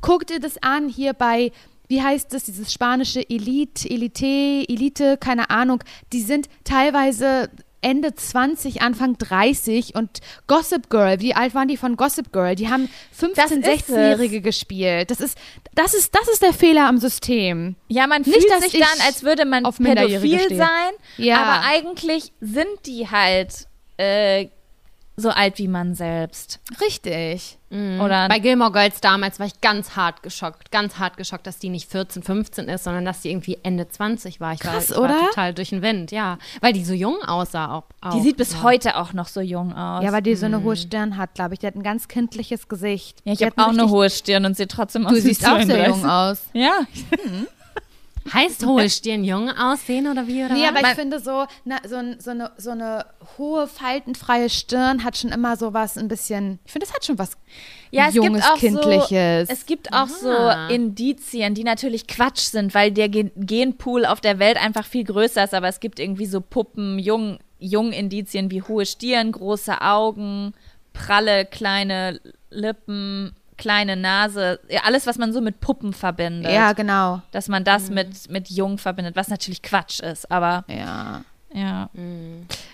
guck dir das an hier bei, wie heißt das, dieses spanische Elite, Elite, Elite, keine Ahnung. Die sind teilweise Ende 20, Anfang 30 und Gossip Girl, wie alt waren die von Gossip Girl? Die haben 15, Das ist 16-Jährige gespielt. Das ist, das ist, das ist der Fehler am System. Ja, man Nicht, fühlt sich ich dann, als würde man auf pädophil sein, Ja. aber eigentlich sind die halt äh, so alt wie man selbst. Richtig. Oder Bei Gilmore Girls damals war ich ganz hart geschockt, ganz hart geschockt, dass die nicht 14, 15 ist, sondern dass die irgendwie Ende 20 war. Ich Krass, war, ich oder? War total durch den Wind, ja. Weil die so jung aussah auch. auch. die sieht bis ja. heute auch noch so jung aus. Ja, weil die so eine hohe Stirn hat, glaube ich. Die hat ein ganz kindliches Gesicht. Ja, ich habe auch eine hohe Stirn und sehe trotzdem aus Du siehst auch sehr 32. jung aus. Ja, Heißt hohe Stirn jung aussehen oder wie? Oder Nee, was? aber ich Man- finde so, na, so, so, eine, so eine hohe, faltenfreie Stirn hat schon immer so was ein bisschen, ich finde, das hat schon was ja es Junges, gibt auch Kindliches. So, es gibt auch Aha. so Indizien, die natürlich Quatsch sind, weil der Gen Genpool auf der Welt einfach viel größer ist, aber es gibt irgendwie so Puppen, jung, jung Indizien wie hohe Stirn, große Augen, pralle kleine Lippen, kleine Nase, ja, alles, was man so mit Puppen verbindet. Ja, genau. Dass man das mit, mit jung verbindet, was natürlich Quatsch ist, aber Ja. ja.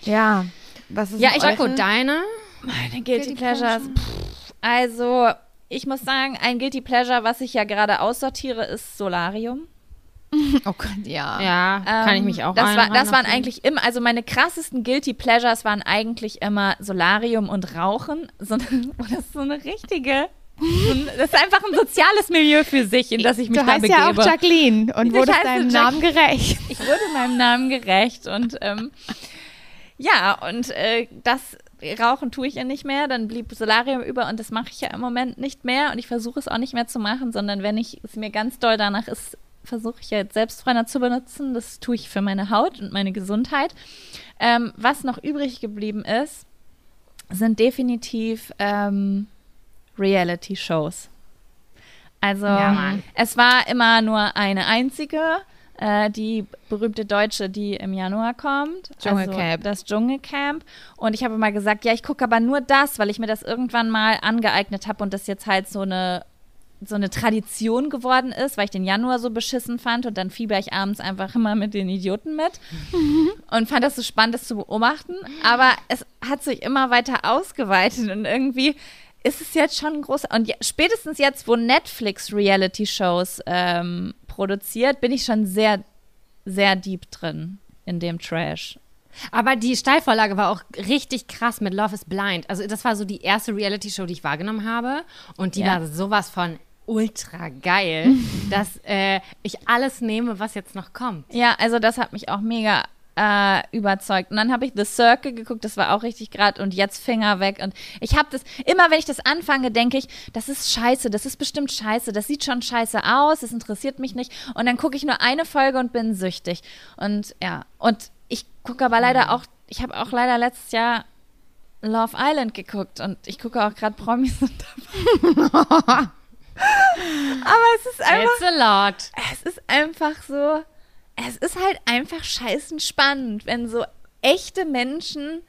Ja. Was ist Ja, ich- Jaco, deine? Meine Guilty, Pleasures. Pff, also, ich muss sagen, ein Guilty Pleasure, was ich ja gerade aussortiere, ist Solarium. Oh Gott, ja. Ja, kann ich Ähm, mich auch das, war, das waren eigentlich immer, also meine krassesten Guilty Pleasures waren eigentlich immer Solarium und Rauchen. So, das ist so eine richtige. Das ist einfach ein soziales Milieu für sich, in das ich mich Du da heißt begebe. ja auch Jacqueline und Ich wurdest deinem Jack- Namen gerecht. ich wurde meinem Namen gerecht und ähm, ja, und äh, das Rauchen tue ich ja nicht mehr, dann blieb Solarium über und das mache ich ja im Moment nicht mehr und ich versuche es auch nicht mehr zu machen, sondern wenn ich es mir ganz doll danach ist, versuche ich ja jetzt Selbstbrenner zu benutzen. Das tue ich für meine Haut und meine Gesundheit. Ähm, was noch übrig geblieben ist, sind definitiv ähm, Reality-Shows. Also Ja, es war immer nur eine einzige, äh, die berühmte Deutsche, die im Januar kommt. Dschungelcamp. Also das Dschungelcamp. Und ich habe mal gesagt, ja, ich gucke aber nur das, weil ich mir das irgendwann mal angeeignet habe und das jetzt halt so eine so eine Tradition geworden ist, weil ich den Januar so beschissen fand und dann fieber ich abends einfach immer mit den Idioten mit und fand das so spannend, das zu beobachten. Aber es hat sich immer weiter ausgeweitet und irgendwie ist es jetzt schon ein großer. Und ja, spätestens jetzt, wo Netflix Reality-Shows ähm, produziert, bin ich schon sehr, sehr deep drin in dem Trash. Aber die Steilvorlage war auch richtig krass mit Love is Blind. Also das war so die erste Reality-Show, die ich wahrgenommen habe. Und die Ja. war sowas von ultra geil, dass äh, ich alles nehme, was jetzt noch kommt. Ja, also das hat mich auch mega äh, überzeugt. Und dann habe ich The Circle geguckt, das war auch richtig gerade und jetzt Finger weg. Und ich habe das, immer wenn ich das anfange, denke ich, das ist scheiße, das ist bestimmt scheiße, das sieht schon scheiße aus, das interessiert mich nicht. Und dann gucke ich nur eine Folge und bin süchtig. Und ja, und ich gucke aber leider auch, ich habe auch leider letztes Jahr Love Island geguckt und ich gucke auch gerade Promis und Aber es ist einfach It's a lot. es ist einfach so, es ist halt einfach scheißen spannend, wenn so echte Menschen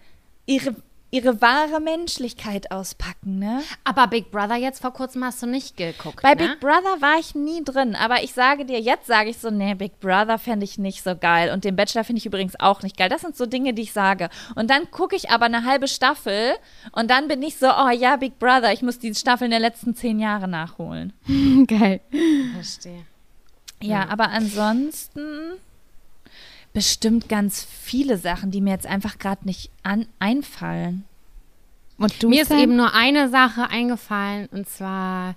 ihre, ihre wahre Menschlichkeit auspacken, ne? Aber Big Brother jetzt vor kurzem hast du nicht geguckt, Bei ne? Big Brother war ich nie drin, aber ich sage dir, jetzt sage ich so, nee, Big Brother fände ich nicht so geil und den Bachelor finde ich übrigens auch nicht geil. Das sind so Dinge, die ich sage. Und dann gucke ich aber eine halbe Staffel und dann bin ich so, oh ja, Big Brother, ich muss die Staffeln der letzten zehn Jahre nachholen. Geil. Verstehe. Ja, aber ansonsten bestimmt ganz viele Sachen, die mir jetzt einfach gerade nicht an einfallen. Und du Mir ist eben nur eine Sache eingefallen und zwar,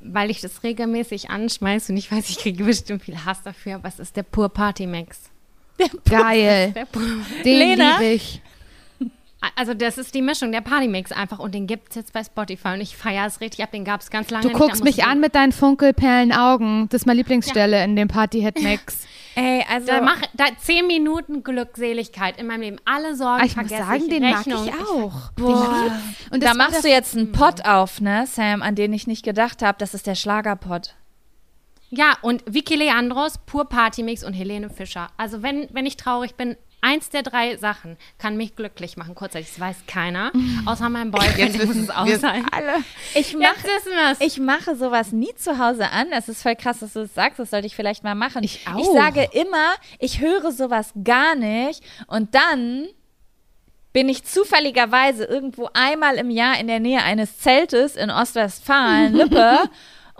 weil ich das regelmäßig anschmeiße und ich weiß, ich kriege bestimmt viel Hass dafür, aber es ist der Pur Party Mix. geil. Der Pur Den Lena? liebe ich. Also das ist die Mischung, der Partymix einfach und den gibt es jetzt bei Spotify und ich feiere es richtig ab, den gab es ganz lange Du nicht. guckst mich an mit deinen funkelperlen Augen. Das ist meine Lieblingsstelle in dem Party-Hit-Mix. Ey, also Da mach da zehn Minuten Glückseligkeit in meinem Leben. Alle Sorgen Ah, ich muss sagen, ich, den mag Rechnung, ich auch. Boah. Den, und da machst du jetzt einen Pott auf, ne, Sam, an den ich nicht gedacht habe. Das ist der Schlagerpott. Ja, und Vicky Leandros, Pur Partymix und Helene Fischer. Also wenn, wenn ich traurig bin, eins der drei Sachen kann mich glücklich machen. Kurzzeitig, das weiß keiner. Außer meinem Boyfriend, der muss es auch sein. alle. Ich Jetzt mache ich mache sowas nie zu Hause an. Es ist voll krass, dass du das sagst. Das sollte ich vielleicht mal machen. Ich Ich auch. sage immer, ich höre sowas gar nicht. Und dann bin ich zufälligerweise irgendwo einmal im Jahr in der Nähe eines Zeltes in Ostwestfalen, Lippe.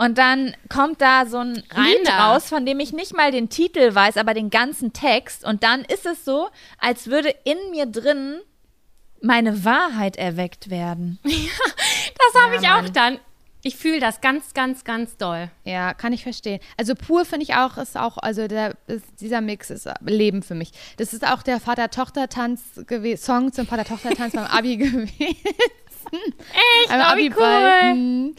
Und dann kommt da so ein Lied raus, von dem ich nicht mal den Titel weiß, aber den ganzen Text. Und dann ist es so, als würde in mir drin meine Wahrheit erweckt werden. Das habe Ja, ich auch Mann. dann. Ich fühle das ganz, ganz, ganz doll. Ja, kann ich verstehen. Also pur finde ich auch, ist auch, also der, ist, dieser Mix ist Leben für mich. Das ist auch der Vater-Tochter-Tanz gewesen, Song zum Vater-Tochter-Tanz beim Abi gewesen. Echt? Beim Abiball. cool. Mhm.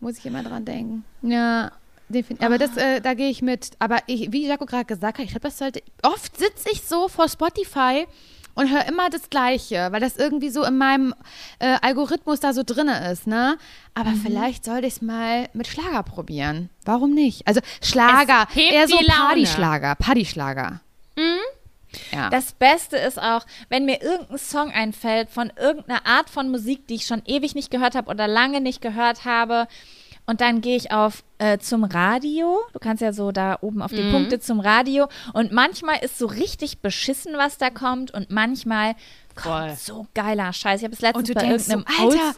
Muss ich immer dran denken. Ja. Find, aber das, äh, da gehe ich mit. Aber ich, wie Jaco gerade gesagt hat, ich glaube, das sollte. Oft sitze ich so vor Spotify und höre immer das Gleiche, weil das irgendwie so in meinem äh, Algorithmus da so drinne ist, ne? Aber Mhm. vielleicht sollte ich es mal mit Schlager probieren. Warum nicht? Also Schlager, eher so. Partyschlager, Partyschlager. Ja. Das Beste ist auch, wenn mir irgendein Song einfällt von irgendeiner Art von Musik, die ich schon ewig nicht gehört habe oder lange nicht gehört habe. Und dann gehe ich auf äh, zum Radio. Du kannst ja so da oben auf die Mhm. Punkte zum Radio. Und manchmal ist so richtig beschissen, was da kommt. Und manchmal Voll. kommt so geiler Scheiß. Ich habe es letztens bei denkst so, irgendeinem Alter,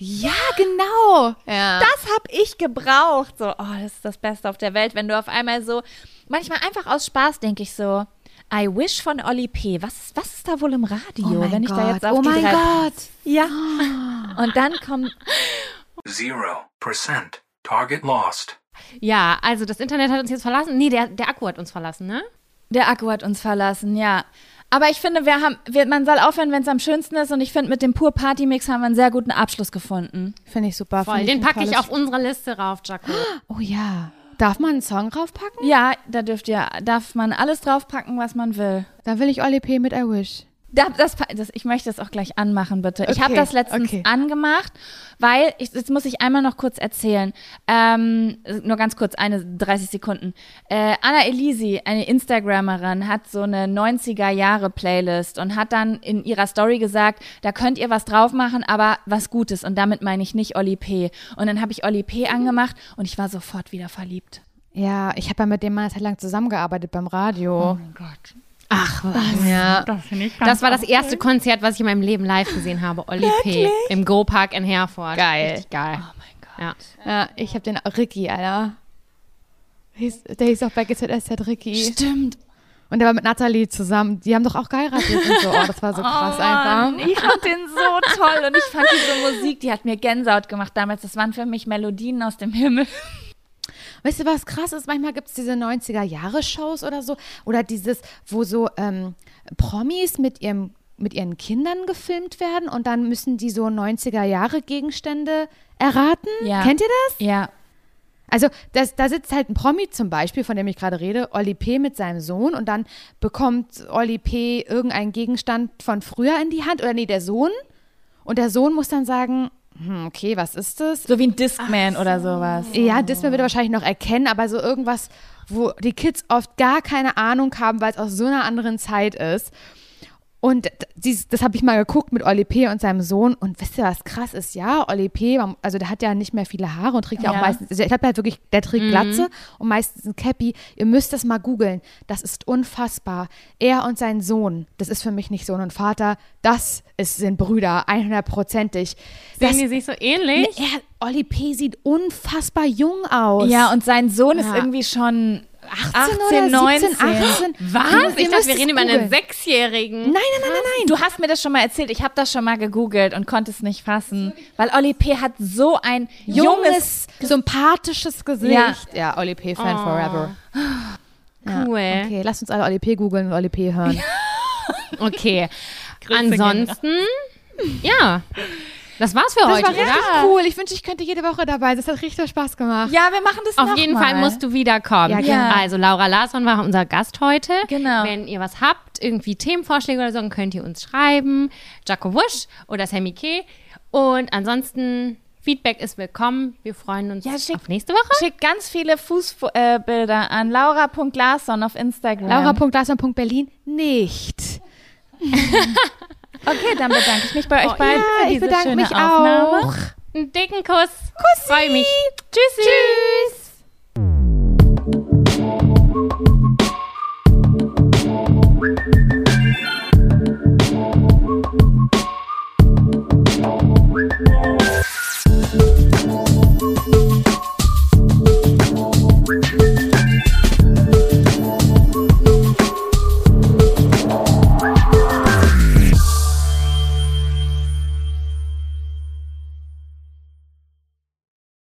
ja, genau. Ja. das habe ich gebraucht. So, oh, das ist das Beste auf der Welt, wenn du auf einmal so, manchmal einfach aus Spaß denke ich so, I wish von Oli P. Was, ist- was ist da wohl im Radio, oh mein wenn ich Gott. da jetzt auf oh mein drei- Gott. Ja. Und dann kommt, Zero percent. Target lost. Ja, also das Internet hat uns jetzt verlassen. Nee, der, der Akku hat uns verlassen, ne? der Akku hat uns verlassen, ja. Aber ich finde, wir haben, wir, man soll aufhören, wenn es am schönsten ist. Und ich finde, mit dem Pur Party Mix haben wir einen sehr guten Abschluss gefunden. Finde ich super. Voll. Finde Den packe ich auf unsere Liste rauf, Jaco. Oh ja. Darf man einen Song draufpacken? Ja, da dürft ihr, darf man alles draufpacken, was man will. Dann will ich Oli P. mit I Wish. Da, das, das, ich möchte das auch gleich anmachen, bitte. Ich habe Okay, das letztens okay. angemacht, weil, ich, das muss ich einmal noch kurz erzählen. Ähm, nur ganz kurz, eine 30 Sekunden. Äh, Anna Elisi, eine Instagrammerin, hat so eine 90er-Jahre-Playlist und hat dann in ihrer Story gesagt, da könnt ihr was drauf machen, aber was Gutes. Und damit meine ich nicht Oli P. Und dann habe ich Oli P. angemacht und ich war sofort wieder verliebt. Ja, ich habe ja mit dem mal eine Zeit lang zusammengearbeitet beim Radio. mein Gott. Ach, was? ja. Das war das erste Konzert, was ich in meinem Leben live gesehen habe. Olli P. im Go Park in Herford. Geil. Richtig geil. Oh mein Gott. Ja. Ja, ich habe den Ricky, Alter. Hieß, der hieß auch bei GZSZ Ricky. Stimmt. Und der war mit Nathalie zusammen. Die haben doch auch geheiratet und so. Oh, das war so krass Oh Mann, einfach. Ich fand den so toll und ich fand diese Musik, die hat mir Gänsehaut gemacht damals. Das waren für mich Melodien aus dem Himmel. Weißt du, was krass ist? Manchmal gibt es diese 90er-Jahre-Shows oder so. Oder dieses, wo so ähm, Promis mit ihrem mit ihren Kindern gefilmt werden und dann müssen die so 90er-Jahre-Gegenstände erraten. Ja. Kennt ihr das? Ja. Also das, da sitzt halt ein Promi zum Beispiel, von dem ich gerade rede, Olli P. mit seinem Sohn und dann bekommt Olli P. irgendeinen Gegenstand von früher in die Hand oder nee, der Sohn und der Sohn muss dann sagen, hm, okay, was ist das? So wie ein Discman oder sowas. Ja, Disney wird er wahrscheinlich noch erkennen, aber so irgendwas, wo die Kids oft gar keine Ahnung haben, weil es aus so einer anderen Zeit ist. Und dies, das habe ich mal geguckt mit Oli P. und seinem Sohn. Und wisst ihr, was krass ist? Ja, Oli P., also der hat ja nicht mehr viele Haare und trägt ja, Ja. auch meistens, also ich glaube, der hat wirklich, der trägt Glatze und meistens ein Cappy. Ihr müsst das mal googeln. Das ist unfassbar. Er und sein Sohn, das ist für mich nicht Sohn und Vater, das ist, sind Brüder, 100%ig. Das, Sehen die sich so ähnlich? er, Oli P. sieht unfassbar jung aus. Ja, und sein Sohn ist Ja. irgendwie schon 18, 18, oder 19. 17, 18. Was? Ich dachte, wir reden über einen. Sechsjährigen. Nein, nein, nein, nein, nein. Du hast mir das schon mal erzählt. Ich habe das schon mal gegoogelt und konnte es nicht fassen. Weil Oli P. hat so ein junges. junges, sympathisches Gesicht. Ja. Ja, Oli P. Fan Oh. forever. Ja, Cool. Okay, lasst uns alle Oli P. googeln und Oli P. hören. Okay. Ansonsten, ja. Das war's für Das heute, war richtig oder? cool. Ich wünsche, ich könnte jede Woche dabei. sein. Das hat richtig Spaß gemacht. Ja, wir machen das Auf noch jeden mal. Fall musst du wiederkommen. Ja, gerne. Also Laura Larsson war unser Gast heute. Genau. Wenn ihr was habt, irgendwie Themenvorschläge oder so, dann könnt ihr uns schreiben. Jaco Wusch oder Sammy K. Und ansonsten, Feedback ist willkommen. Wir freuen uns Ja, schick- auf nächste Woche. Schick ganz viele Fußbilder äh, an laura.larsson auf Instagram. Laura.larsson.berlin nicht. Okay, dann bedanke ich mich bei euch Oh, beiden Ja, für ich diese bedanke schöne mich Aufnahme. auch. Einen dicken Kuss. Kuss. Freue mich. Tschüssi. Tschüss.